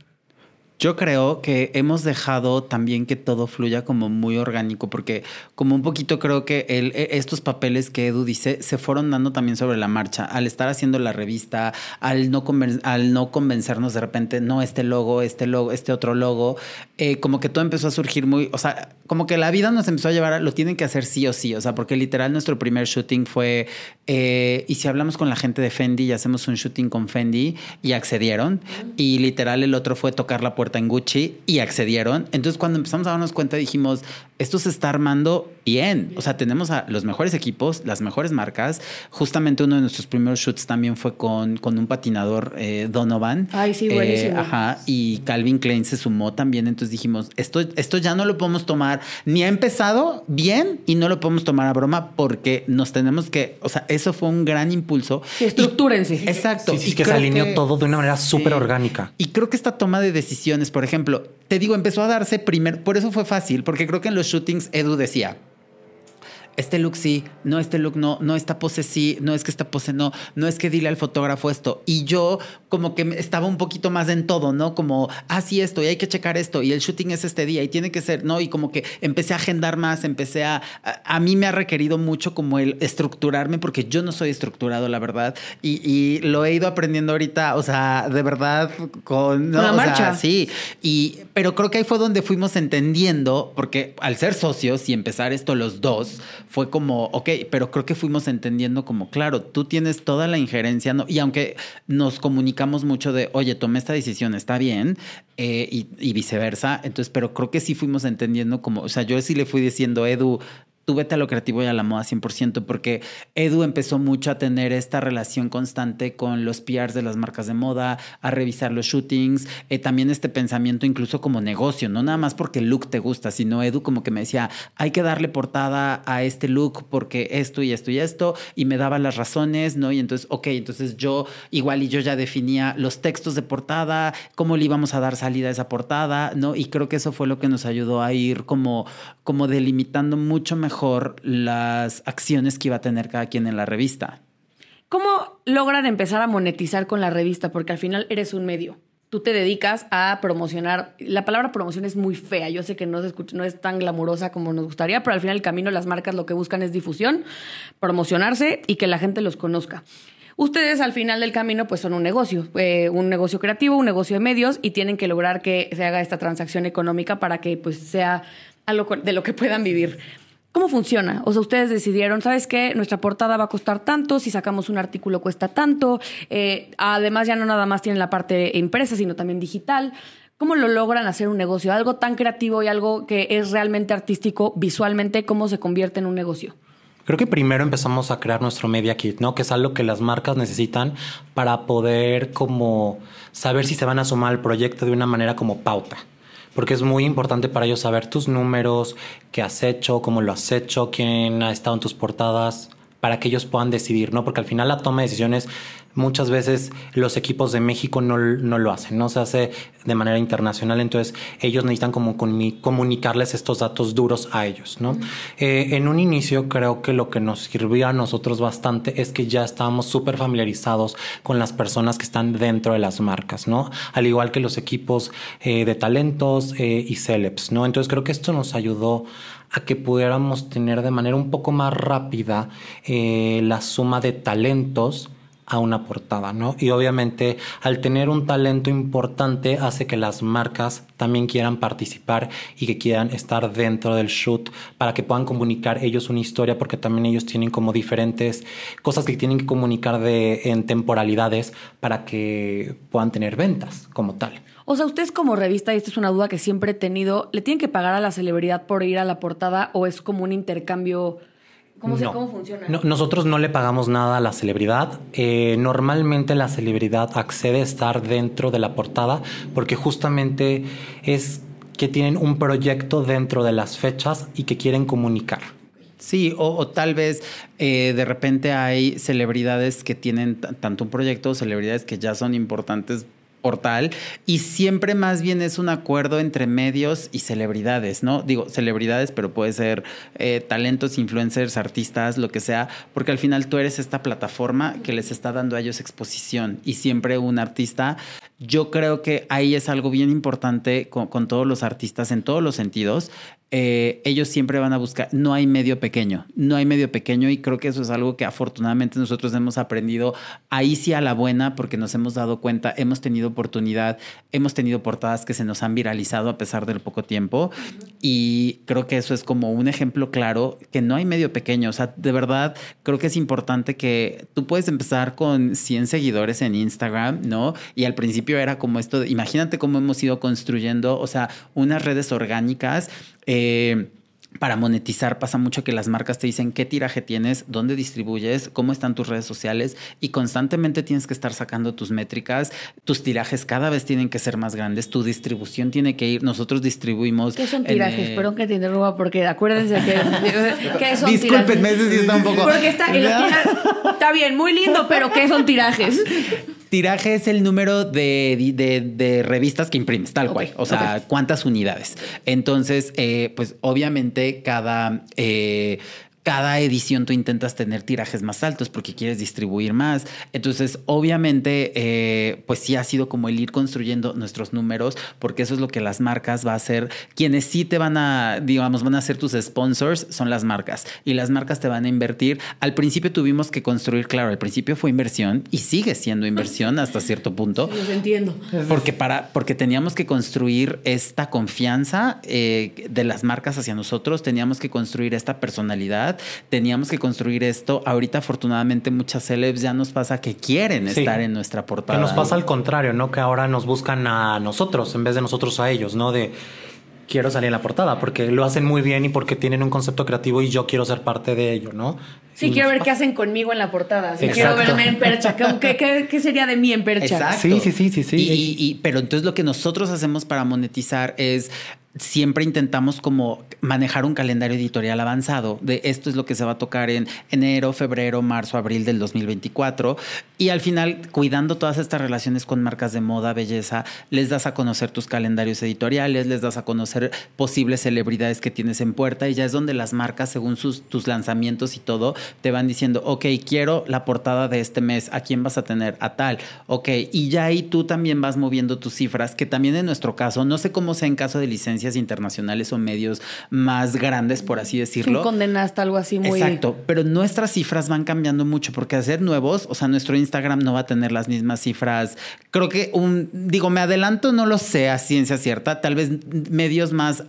Yo creo que hemos dejado también que todo fluya como muy orgánico, porque como un poquito creo que el, e, estos papeles que Edu dice se fueron dando también sobre la marcha, al estar haciendo la revista, al no, al no convencernos de repente, no, este logo, este logo, este otro logo, eh, como que todo empezó a surgir muy, o sea, como que la vida nos empezó a llevar a, lo tienen que hacer sí o sí, o sea, porque literal nuestro primer shooting fue, eh, y si hablamos con la gente de Fendi y hacemos un shooting con Fendi y accedieron, y literal el otro fue tocar la puerta Gucci y accedieron. Entonces cuando empezamos a darnos cuenta dijimos, esto se está armando bien. O sea, tenemos a los mejores equipos, las mejores marcas. Justamente uno de nuestros primeros shoots también fue con, con un patinador eh, Donovan. Ay, sí, buenísimo. Eh, ajá. Y Calvin Klein se sumó también. Entonces dijimos, esto, esto ya no lo podemos tomar, ni ha empezado bien y no lo podemos tomar a broma porque nos tenemos que, o sea, eso fue un gran impulso. Sí, estructúrense. exacto. Sí, sí, que se alineó todo de una manera súper orgánica. Y creo que esta toma de decisiones, por ejemplo, te digo, empezó a darse primero, por eso fue fácil, porque creo que en los shootings Edu decía, este look sí, no, este look no, no, esta pose sí, no es que esta pose no, no es que dile al fotógrafo esto. Y yo como que estaba un poquito más en todo, ¿no? Como, ah, sí, esto, y hay que checar esto, y el shooting es este día, y tiene que ser, ¿no? Y como que empecé a agendar más, empecé a, a, mí me ha requerido mucho como el estructurarme, porque yo no soy estructurado, la verdad, y, lo he ido aprendiendo ahorita, o sea, de verdad, con... ¿no? marcha. sí, y, pero creo que ahí fue donde fuimos entendiendo, porque al ser socios y empezar esto los dos, fue como, ok, pero creo que fuimos entendiendo como, claro, tú tienes toda la injerencia, ¿no? y aunque nos comunicamos mucho de, oye, tomé esta decisión, está bien, eh, y, y, viceversa, entonces, pero creo que sí fuimos entendiendo como, o sea, yo sí le fui diciendo, Edu, tú vete a lo creativo y a la moda 100%, porque Edu empezó mucho a tener esta relación constante con los PRs de las marcas de moda, a revisar los shootings, eh, también este pensamiento incluso como negocio, no nada más porque el look te gusta, sino Edu como que me decía, hay que darle portada a este look porque esto y esto y esto, y me daba las razones, ¿no? Y entonces, ok, entonces yo igual y yo ya definía los textos de portada, cómo le íbamos a dar salida a esa portada, ¿no? Y creo que eso fue lo que nos ayudó a ir como, como delimitando mucho mejor las acciones que iba a tener cada quien en la revista. ¿Cómo logran empezar a monetizar con la revista? Porque al final eres un medio. Tú te dedicas a promocionar. La palabra promoción es muy fea. Yo sé que no, se escucha, no es tan glamurosa como nos gustaría, pero al final el camino las marcas lo que buscan es difusión, promocionarse y que la gente los conozca. Ustedes al final del camino pues son un negocio, eh, un negocio creativo, un negocio de medios y tienen que lograr que se haga esta transacción económica para que pues sea algo de lo que puedan vivir. ¿Cómo funciona? O sea, ustedes decidieron, ¿sabes qué? Nuestra portada va a costar tanto, si sacamos un artículo cuesta tanto. Eh, además, ya no nada más tienen la parte impresa, sino también digital. ¿Cómo lo logran hacer un negocio? Algo tan creativo y algo que es realmente artístico visualmente, ¿cómo se convierte en un negocio? Creo que primero empezamos a crear nuestro media kit, ¿no? Que es algo que las marcas necesitan para poder como saber si se van a sumar al proyecto de una manera como pauta porque es muy importante para ellos saber tus números, qué has hecho, cómo lo has hecho, quién ha estado en tus portadas, para que ellos puedan decidir, ¿no? Porque al final la toma de decisiones muchas veces los equipos de México no, lo hacen, no se hace de manera internacional, entonces ellos necesitan como comunicarles estos datos duros a ellos, ¿no? Eh, en un inicio creo que lo que nos sirvió a nosotros bastante es que ya estábamos súper familiarizados con las personas que están dentro de las marcas, ¿no? Al igual que los equipos eh, de talentos eh, y celebs, ¿no? Entonces creo que esto nos ayudó a que pudiéramos tener de manera un poco más rápida la suma de talentos a una portada, ¿no? Y obviamente al tener un talento importante hace que las marcas también quieran participar y que quieran estar dentro del shoot para que puedan comunicar ellos una historia porque también ellos tienen como diferentes cosas que tienen que comunicar de, en temporalidades para que puedan tener ventas como tal. O sea, ustedes como revista, y esta es una duda que siempre he tenido, ¿le tienen que pagar a la celebridad por ir a la portada o es como un intercambio? ¿Cómo, ¿Cómo funciona? nosotros no le pagamos nada a la celebridad. Eh, normalmente la celebridad accede a estar dentro de la portada porque justamente es que tienen un proyecto dentro de las fechas y que quieren comunicar. Sí, o, tal vez eh, de repente hay celebridades que tienen tanto un proyecto, celebridades que ya son importantes portal y siempre más bien es un acuerdo entre medios y celebridades, ¿no? Digo, celebridades, pero puede ser eh, talentos, influencers, artistas, lo que sea, porque al final tú eres esta plataforma que les está dando a ellos exposición y siempre un artista. Yo creo que ahí es algo bien importante con todos los artistas en todos los sentidos. Eh, ellos siempre van a buscar, no hay medio pequeño, no hay medio pequeño y creo que eso es algo que afortunadamente nosotros hemos aprendido ahí sí a la buena porque nos hemos dado cuenta, hemos tenido oportunidad, hemos tenido portadas que se nos han viralizado a pesar del poco tiempo y creo que eso es como un ejemplo claro que no hay medio pequeño, o sea, de verdad creo que es importante que tú puedes empezar con 100 seguidores en Instagram, ¿no? Y al principio era como esto, imagínate cómo hemos ido construyendo, o sea, unas redes orgánicas eh, para monetizar pasa mucho que las marcas te dicen qué tiraje tienes, dónde distribuyes, cómo están tus redes sociales y constantemente tienes que estar sacando tus métricas, tus tirajes cada vez tienen que ser más grandes, tu distribución tiene que ir, nosotros distribuimos... ¿Qué son tirajes? Perdón que te interrumpa porque acuérdense que... ¿qué son Disculpenme, ese sí está un poco... Porque está, está bien, muy lindo, pero ¿qué son tirajes? Tiraje es el número de, revistas que imprimes, tal cual. O sea, cuántas unidades. Entonces, eh, pues obviamente cada... Eh, cada edición tú intentas tener tirajes más altos porque quieres distribuir más. Entonces, obviamente, eh, pues sí ha sido como el ir construyendo nuestros números, porque eso es lo que las marcas va a hacer. Quienes sí te van a, digamos, van a ser tus sponsors son las marcas y las marcas te van a invertir. Al principio tuvimos que construir, claro, al principio fue inversión y sigue siendo inversión hasta cierto punto. Sí, entiendo. Porque, para, porque teníamos que construir esta confianza eh, de las marcas hacia nosotros, teníamos que construir esta personalidad, teníamos que construir esto. Ahorita, afortunadamente, muchas celebs ya nos pasa que quieren estar en nuestra portada. Que nos pasa al contrario, ¿no? Que ahora nos buscan a nosotros en vez de nosotros a ellos, ¿no? De quiero salir en la portada porque lo hacen muy bien y porque tienen un concepto creativo y yo quiero ser parte de ello, ¿no? Sí, quiero ver qué hacen conmigo en la portada. Sí, quiero verme en percha. ¿Qué, qué, sería de mí en percha? Exacto. Sí, sí, sí, sí, sí. y, pero entonces lo que nosotros hacemos para monetizar es siempre intentamos como manejar un calendario editorial avanzado de esto es lo que se va a tocar en enero, febrero, marzo, abril del 2024 y al final cuidando todas estas relaciones con marcas de moda, belleza, les das a conocer tus calendarios editoriales, les das a conocer posibles celebridades que tienes en puerta y ya es donde las marcas según sus, tus lanzamientos y todo te van diciendo, ok, quiero la portada de este mes, ¿a quién vas a tener? A tal, ok, y ya ahí tú también vas moviendo tus cifras, que también en nuestro caso, no sé cómo sea en caso de licencia, internacionales o medios más grandes, por así decirlo. condenaste algo así muy. Exacto, pero nuestras cifras van cambiando mucho porque hacer nuevos, o sea, nuestro Instagram no va a tener las mismas cifras. Creo que un, digo, me adelanto, no lo sé a ciencia cierta, tal vez medios más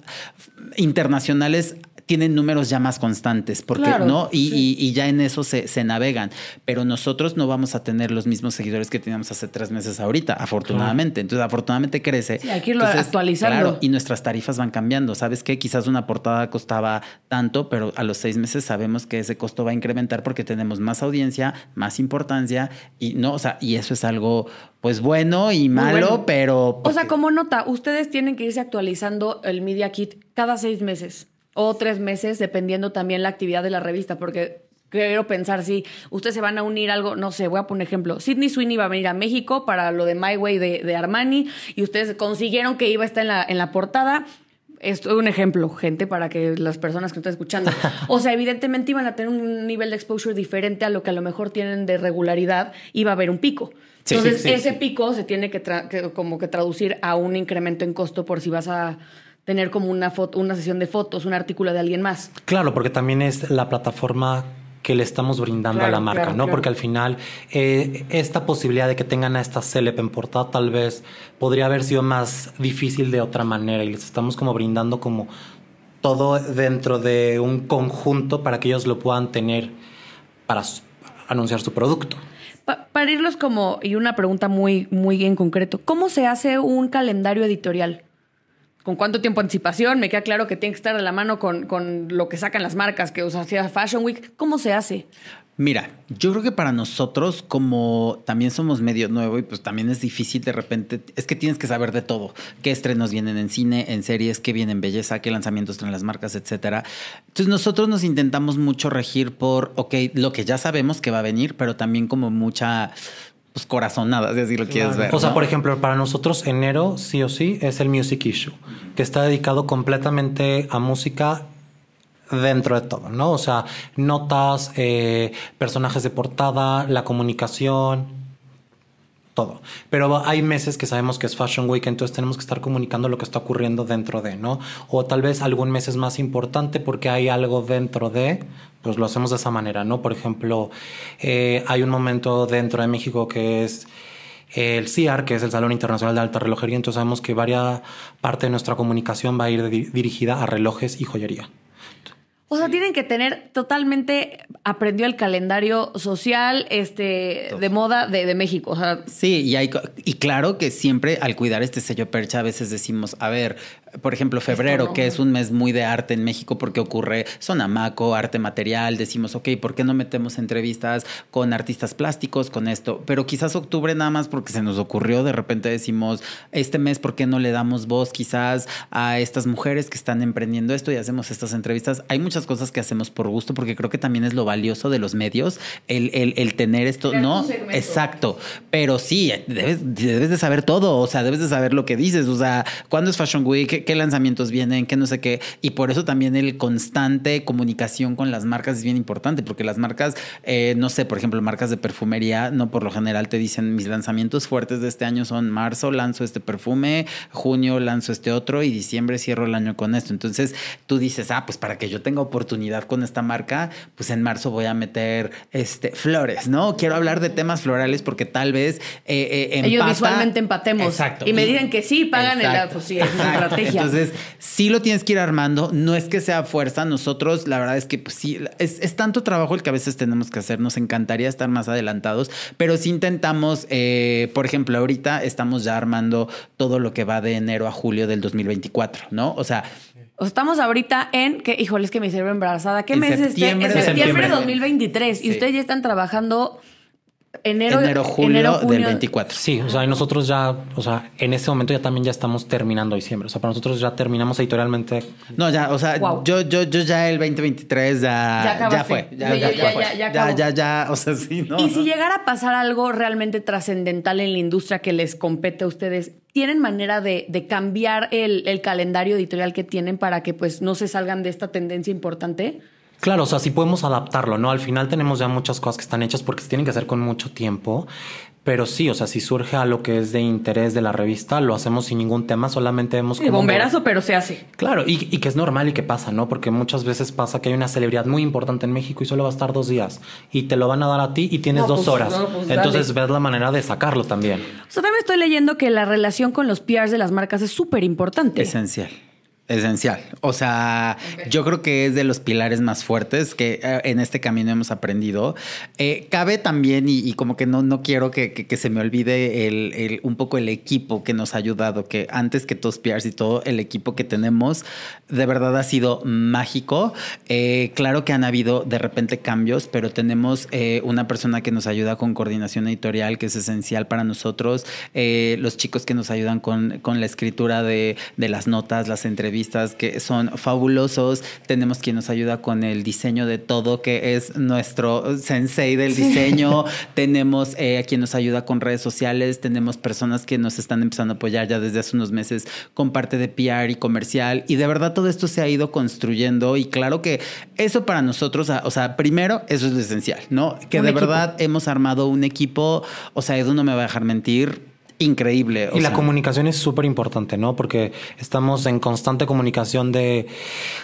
internacionales tienen números ya más constantes, porque no, y, ya en eso se, navegan. Pero nosotros no vamos a tener los mismos seguidores que teníamos hace tres meses ahorita, afortunadamente. Entonces, afortunadamente crece. Sí, hay que irlo actualizando. y nuestras tarifas van cambiando. ¿Sabes qué? Quizás una portada costaba tanto, pero a los seis meses sabemos que ese costo va a incrementar porque tenemos más audiencia, más importancia, y no, o sea, y eso es algo pues bueno y malo, pero. O sea, como nota, ustedes tienen que irse actualizando el Media Kit cada seis meses o tres meses, dependiendo también la actividad de la revista, porque quiero pensar si ustedes se van a unir algo, no sé, voy a poner ejemplo, Sidney Sweeney va a venir a México para lo de My Way de, Armani y ustedes consiguieron que iba a estar en la, en la portada. Esto es un ejemplo, gente, para que las personas que están escuchando. O sea, evidentemente iban a tener un nivel de exposure diferente a lo que a lo mejor tienen de regularidad y va a haber un pico. Entonces, ese pico se tiene que, que, como que traducir a un incremento en costo por si vas a tener como una foto, una sesión de fotos, un artículo de alguien más. Claro, porque también es la plataforma que le estamos brindando a la marca, ¿no? Porque al final eh, esta posibilidad de que tengan a esta celeb en portada tal vez podría haber sido más difícil de otra manera y les estamos como brindando como todo dentro de un conjunto para que ellos lo puedan tener para anunciar su producto. para irlos como, y una pregunta muy, muy en concreto, ¿cómo se hace un calendario editorial? Con cuánto tiempo anticipación. Me queda claro que tiene que estar de la mano con, lo que sacan las marcas que usa Fashion Week. ¿Cómo se hace? Mira, yo creo que para nosotros, como también somos medio nuevo y pues también es difícil de repente, es que tienes que saber de todo. ¿Qué estrenos vienen en cine, en series, qué viene en belleza, qué lanzamientos traen las marcas, etcétera? Entonces nosotros nos intentamos mucho regir por, ok, lo que ya sabemos que va a venir, pero también como mucha pues, corazonadas, si así lo quieres ver. O sea, por ejemplo, para nosotros enero sí o sí es el Music Issue, que está dedicado completamente a música dentro de todo, ¿no? O sea, notas, eh, personajes de portada, la comunicación, todo. Pero hay meses que sabemos que es Fashion Week, entonces tenemos que estar comunicando lo que está ocurriendo dentro de, ¿no? O tal vez algún mes es más importante porque hay algo dentro de, pues lo hacemos de esa manera, ¿no? Por ejemplo, eh, hay un momento dentro de México que es el CIAR, que es el Salón Internacional de Alta Relojería, entonces sabemos que varia parte de nuestra comunicación va a ir dirigida a relojes y joyería. O sea, tienen que tener totalmente aprendió el calendario social este, de moda de, de, México. O sea, sí, y, hay, y claro que siempre al cuidar este sello percha a veces decimos, a ver, por ejemplo, febrero, que es un mes muy de arte en México porque ocurre sonamaco, arte material, decimos, ok, ¿por qué no metemos entrevistas con artistas plásticos, con esto? Pero quizás octubre nada más porque se nos ocurrió, de repente decimos, este mes, ¿por qué no le damos voz quizás a estas mujeres que están emprendiendo esto y hacemos estas entrevistas? Hay muchas muchas cosas que hacemos por gusto, porque creo que también es lo valioso de los medios, el, el, el tener esto, ¿no? Exacto. Pero sí, debes, debes de saber todo, o sea, debes de saber lo que dices, o sea, cuándo es Fashion Week, qué, lanzamientos vienen, qué no sé qué. Y por eso también el constante comunicación con las marcas es bien importante, porque las marcas, eh, no sé, por ejemplo, marcas de perfumería, no por lo general te dicen mis lanzamientos fuertes de este año son marzo, lanzo este perfume, junio lanzo este otro y diciembre cierro el año con esto. Entonces tú dices, ah, pues para que yo tenga oportunidad con esta marca, pues en marzo voy a meter este, flores, ¿no? Quiero hablar de temas florales porque tal vez eh, eh Ellos visualmente empatemos. Exacto. Y me digan que sí, pagan el... Pues sí, es estrategia. Entonces, sí lo tienes que ir armando. No es que sea fuerza. Nosotros, la verdad es que pues, sí, es, es tanto trabajo el que a veces tenemos que hacer. Nos encantaría estar más adelantados, pero si intentamos, eh, por ejemplo, ahorita estamos ya armando todo lo que va de enero a julio del 2024, ¿no? O sea, estamos ahorita en, que, híjole, es que me cerebro embarazada. ¿Qué mes es este? En septiembre de 2023. Y ustedes ya están trabajando enero, enero, julio del 24. Sí, o sea, y nosotros ya, o sea, en ese momento ya también ya estamos terminando diciembre. O sea, para nosotros ya terminamos editorialmente. No, ya, o sea, yo, yo, yo ya el 2023 ya, ya, fue. Ya, ya, ya, ya, ya, ya, o sea, sí, ¿no? Y si llegara a pasar algo realmente trascendental en la industria que les compete a ustedes, ¿tienen manera de, de cambiar el, el calendario editorial que tienen para que pues no se salgan de esta tendencia importante? Claro, o sea, sí podemos adaptarlo, ¿no? Al final tenemos ya muchas cosas que están hechas porque se tienen que hacer con mucho tiempo. Pero sí, o sea, si surge algo que es de interés de la revista, lo hacemos sin ningún tema, solamente vemos como... bomberazo, pero se hace. Claro, y, y, que es normal y que pasa, ¿no? Porque muchas veces pasa que hay una celebridad muy importante en México y solo va a estar dos días y te lo van a dar a ti y tienes dos pues, horas. Pues, Entonces ves la manera de sacarlo también. O sea, también estoy leyendo que la relación con los PRs de las marcas es súper importante. Esencial. Esencial. O sea, yo creo que es de los pilares más fuertes que eh, en este camino hemos aprendido. Eh, cabe también, y, como que no, no quiero que, se me olvide el, un poco el equipo que nos ha ayudado, que antes que todos PRs y todo, el equipo que tenemos de verdad ha sido mágico. Eh, claro que han habido de repente cambios, pero tenemos una persona que nos ayuda con coordinación editorial, que es esencial para nosotros. los chicos que nos ayudan con, con la escritura de, de las notas, las entrevistas que son fabulosos. Tenemos quien nos ayuda con el diseño de todo, que es nuestro sensei del diseño. Tenemos eh, a quien nos ayuda con redes sociales. Tenemos personas que nos están empezando a apoyar ya desde hace unos meses con parte de PR y comercial. Y de verdad todo esto se ha ido construyendo. Y claro que eso para nosotros, o sea, primero, eso es lo esencial, ¿no? Que de verdad hemos armado un equipo. O sea, Edu no me va a dejar mentir increíble. y la comunicación es súper importante, ¿no? Porque estamos en constante comunicación de,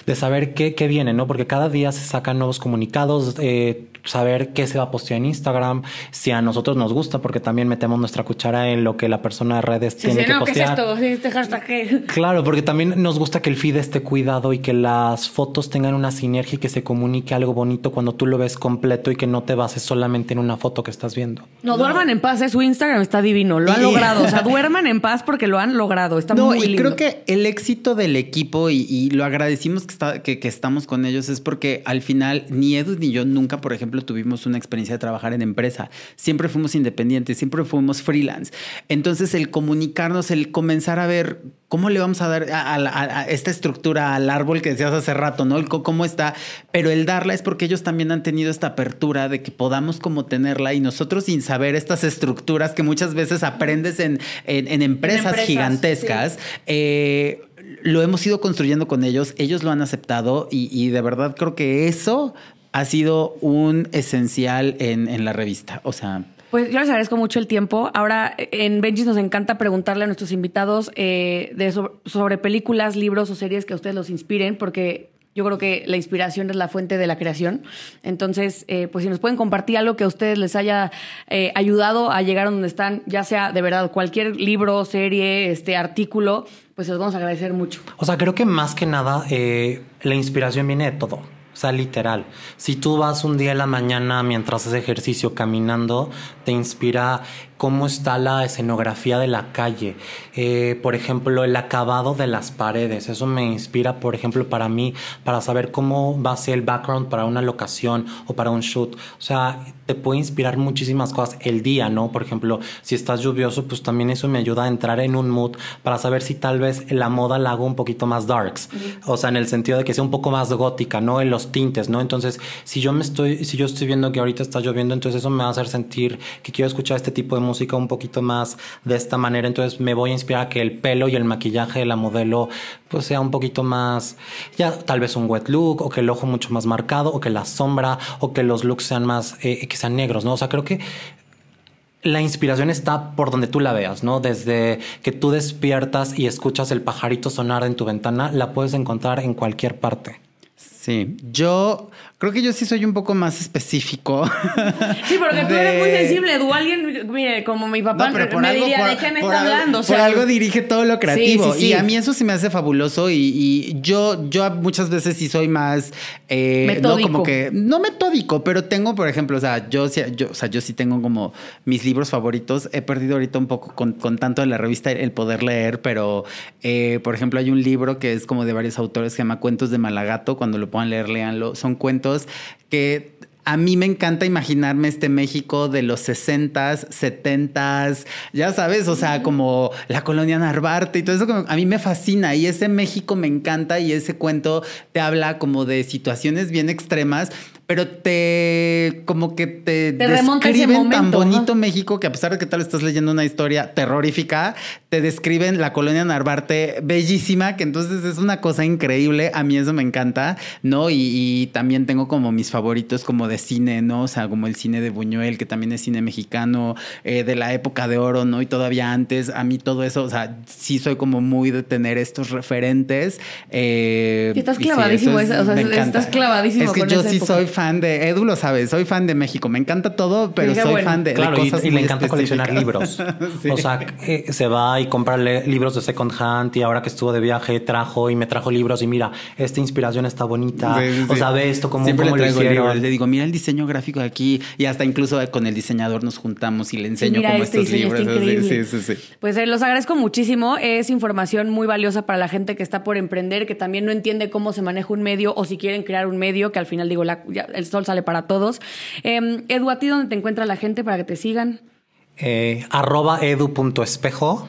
de saber qué, qué, viene, ¿no? Porque cada día se sacan nuevos comunicados, eh, saber qué se va a postear en Instagram, si a nosotros nos gusta, porque también metemos nuestra cuchara en lo que la persona de redes tiene que postear. ¿qué es esto? Este claro, porque también nos gusta que el feed esté cuidado y que las fotos tengan una sinergia y que se comunique algo bonito cuando tú lo ves completo y que no te bases solamente en una foto que estás viendo. No, duerman en paz, ¿eh? su Instagram está divino, lo han logrado, o sea, duerman en paz porque lo han logrado, está no, y creo que el éxito del equipo y, lo agradecimos que, está, que, que estamos con ellos es porque al final ni Edu ni yo nunca, por ejemplo, tuvimos una experiencia de trabajar en empresa. Siempre fuimos independientes, siempre fuimos freelance. Entonces, el comunicarnos, el comenzar a ver cómo le vamos a dar a, esta estructura al árbol que decías hace rato, ¿no? cómo está. Pero el darla es porque ellos también han tenido esta apertura de que podamos como tenerla y nosotros sin saber estas estructuras que muchas veces aprendes en, en, empresas, gigantescas. Eh, lo hemos ido construyendo con ellos, ellos lo han aceptado y, y, de verdad creo que eso ha sido un esencial en, la revista. O sea. Pues yo les agradezco mucho el tiempo. Ahora en Benjis nos encanta preguntarle a nuestros invitados eh, de sobre, películas, libros o series que a ustedes los inspiren, porque yo creo que la inspiración es la fuente de la creación. Entonces, eh, pues si nos pueden compartir algo que a ustedes les haya eh, ayudado a llegar a donde están, ya sea de verdad cualquier libro, serie, este artículo, pues les vamos a agradecer mucho. O sea, creo que más que nada la inspiración viene de todo. O sea, literal. Si tú vas un día en la mañana mientras haces ejercicio caminando, te inspira cómo está la escenografía de la calle, eh, por ejemplo, el acabado de las paredes. Eso me inspira, por ejemplo, para mí, para saber cómo va a ser el background para una locación o para un shoot. O sea, te puede inspirar muchísimas cosas el día, ¿no? Por ejemplo, si estás lluvioso, pues también eso me ayuda a entrar en un mood para saber si tal vez la moda la hago un poquito más darks. O sea, en el sentido de que sea un poco más gótica, ¿no? En los tintes, ¿no? Entonces, si yo me estoy, si yo estoy viendo que ahorita está lloviendo, entonces eso me va a hacer sentir que quiero escuchar este tipo de música un poquito más de esta manera. Entonces me voy a inspirar a que el pelo y el maquillaje de la modelo pues sea un poquito más, ya tal vez un wet look, o que el ojo mucho más marcado, o que la sombra, o que los looks sean más, eh, que sean negros, ¿no? O sea, creo que la inspiración está por donde tú la veas, ¿no? Desde que tú despiertas y escuchas el pajarito sonar en tu ventana, la puedes encontrar en cualquier parte. Sí, yo creo que yo sí soy un poco más específico. Sí, porque tú eres muy sensible. Tú alguien, mire, como mi papá me diría, ¿de qué me está hablando? O sea, por algo dirige todo lo creativo. Y a mí eso sí me hace fabuloso. Y, yo, yo muchas veces sí soy más. Eh, metódico. No, como que. No metódico, pero tengo, por ejemplo, o sea, yo, yo, o sea, yo sí tengo como mis libros favoritos. He perdido ahorita un poco con, tanto de la revista el poder leer, pero eh, por ejemplo, hay un libro que es como de varios autores que se llama Cuentos de Malagato. Cuando lo puedan leer, léanlo. Son cuentos que a mí me encanta imaginarme este México de los 60s, 70s, ya sabes, o sea, como la colonia Narvarte y todo eso, a mí me fascina y ese México me encanta y ese cuento te habla como de situaciones bien extremas, pero te como que te, te describen tan bonito México que a pesar de que tal estás leyendo una historia terrorífica, te describen la colonia Narvarte bellísima, que entonces es una cosa increíble, a mí eso me encanta, ¿no? Y, también tengo como mis favoritos como de cine, ¿no? O sea, como el cine de Buñuel, que también es cine mexicano, eh, de la época de oro, ¿no? Y todavía antes, a mí todo eso, o sea, sí soy como muy de tener estos referentes. Eh, estás clavadísimo, o sea, estás clavadísimo. Es que yo sí soy fan de, Edu lo sabe, soy fan de México. Me encanta todo, pero soy fan de, claro, cosas y, y le encanta coleccionar libros. O sea, eh, se va y compra libros de second hand y ahora que estuvo de viaje trajo y me trajo libros y mira, esta inspiración está bonita. o sea, ve esto como, Siempre le traigo lo hicieron. Le digo, mira el diseño gráfico de aquí y hasta incluso con el diseñador nos juntamos y le enseño como este estos libros. Sí, sí, sí. Pues eh, los agradezco muchísimo. Es información muy valiosa para la gente que está por emprender, que también no entiende cómo se maneja un medio o si quieren crear un medio, que al final digo, la, el sol sale para todos. Eh, Edu, ¿a ti dónde te encuentra la gente para que te sigan? Eh, arroba edu.espejo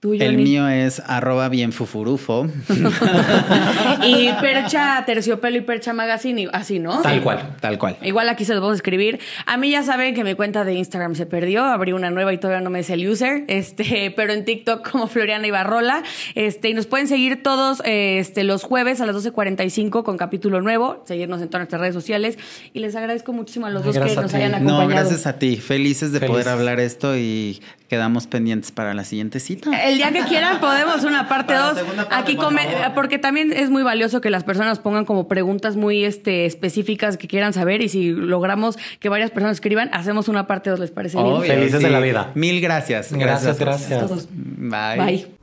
el mío es arroba bien fufurufo. y Percha Terciopelo y Percha Magazine, así, ¿no? Tal cual, tal cual. Igual aquí se los vamos a escribir. A mí ya saben que mi cuenta de Instagram se perdió, abrí una nueva y todavía no me es el user, este, pero en TikTok como Floriana Ibarrola. Este, y nos pueden seguir todos este, los jueves a las 12.45 con capítulo nuevo, seguirnos en todas nuestras redes sociales. Y les agradezco muchísimo a los dos que nos hayan acompañado. No, gracias a ti. Felices de poder hablar esto y quedamos pendientes para la siguiente cita. El día que quieran podemos una parte 2. Aquí come, porque también es muy valioso que las personas pongan como preguntas muy este, específicas que quieran saber y si logramos que varias personas escriban, hacemos una parte 2, ¿les parece bien? Felices de la vida. Mil gracias. Gracias, gracias. Bye. Bye.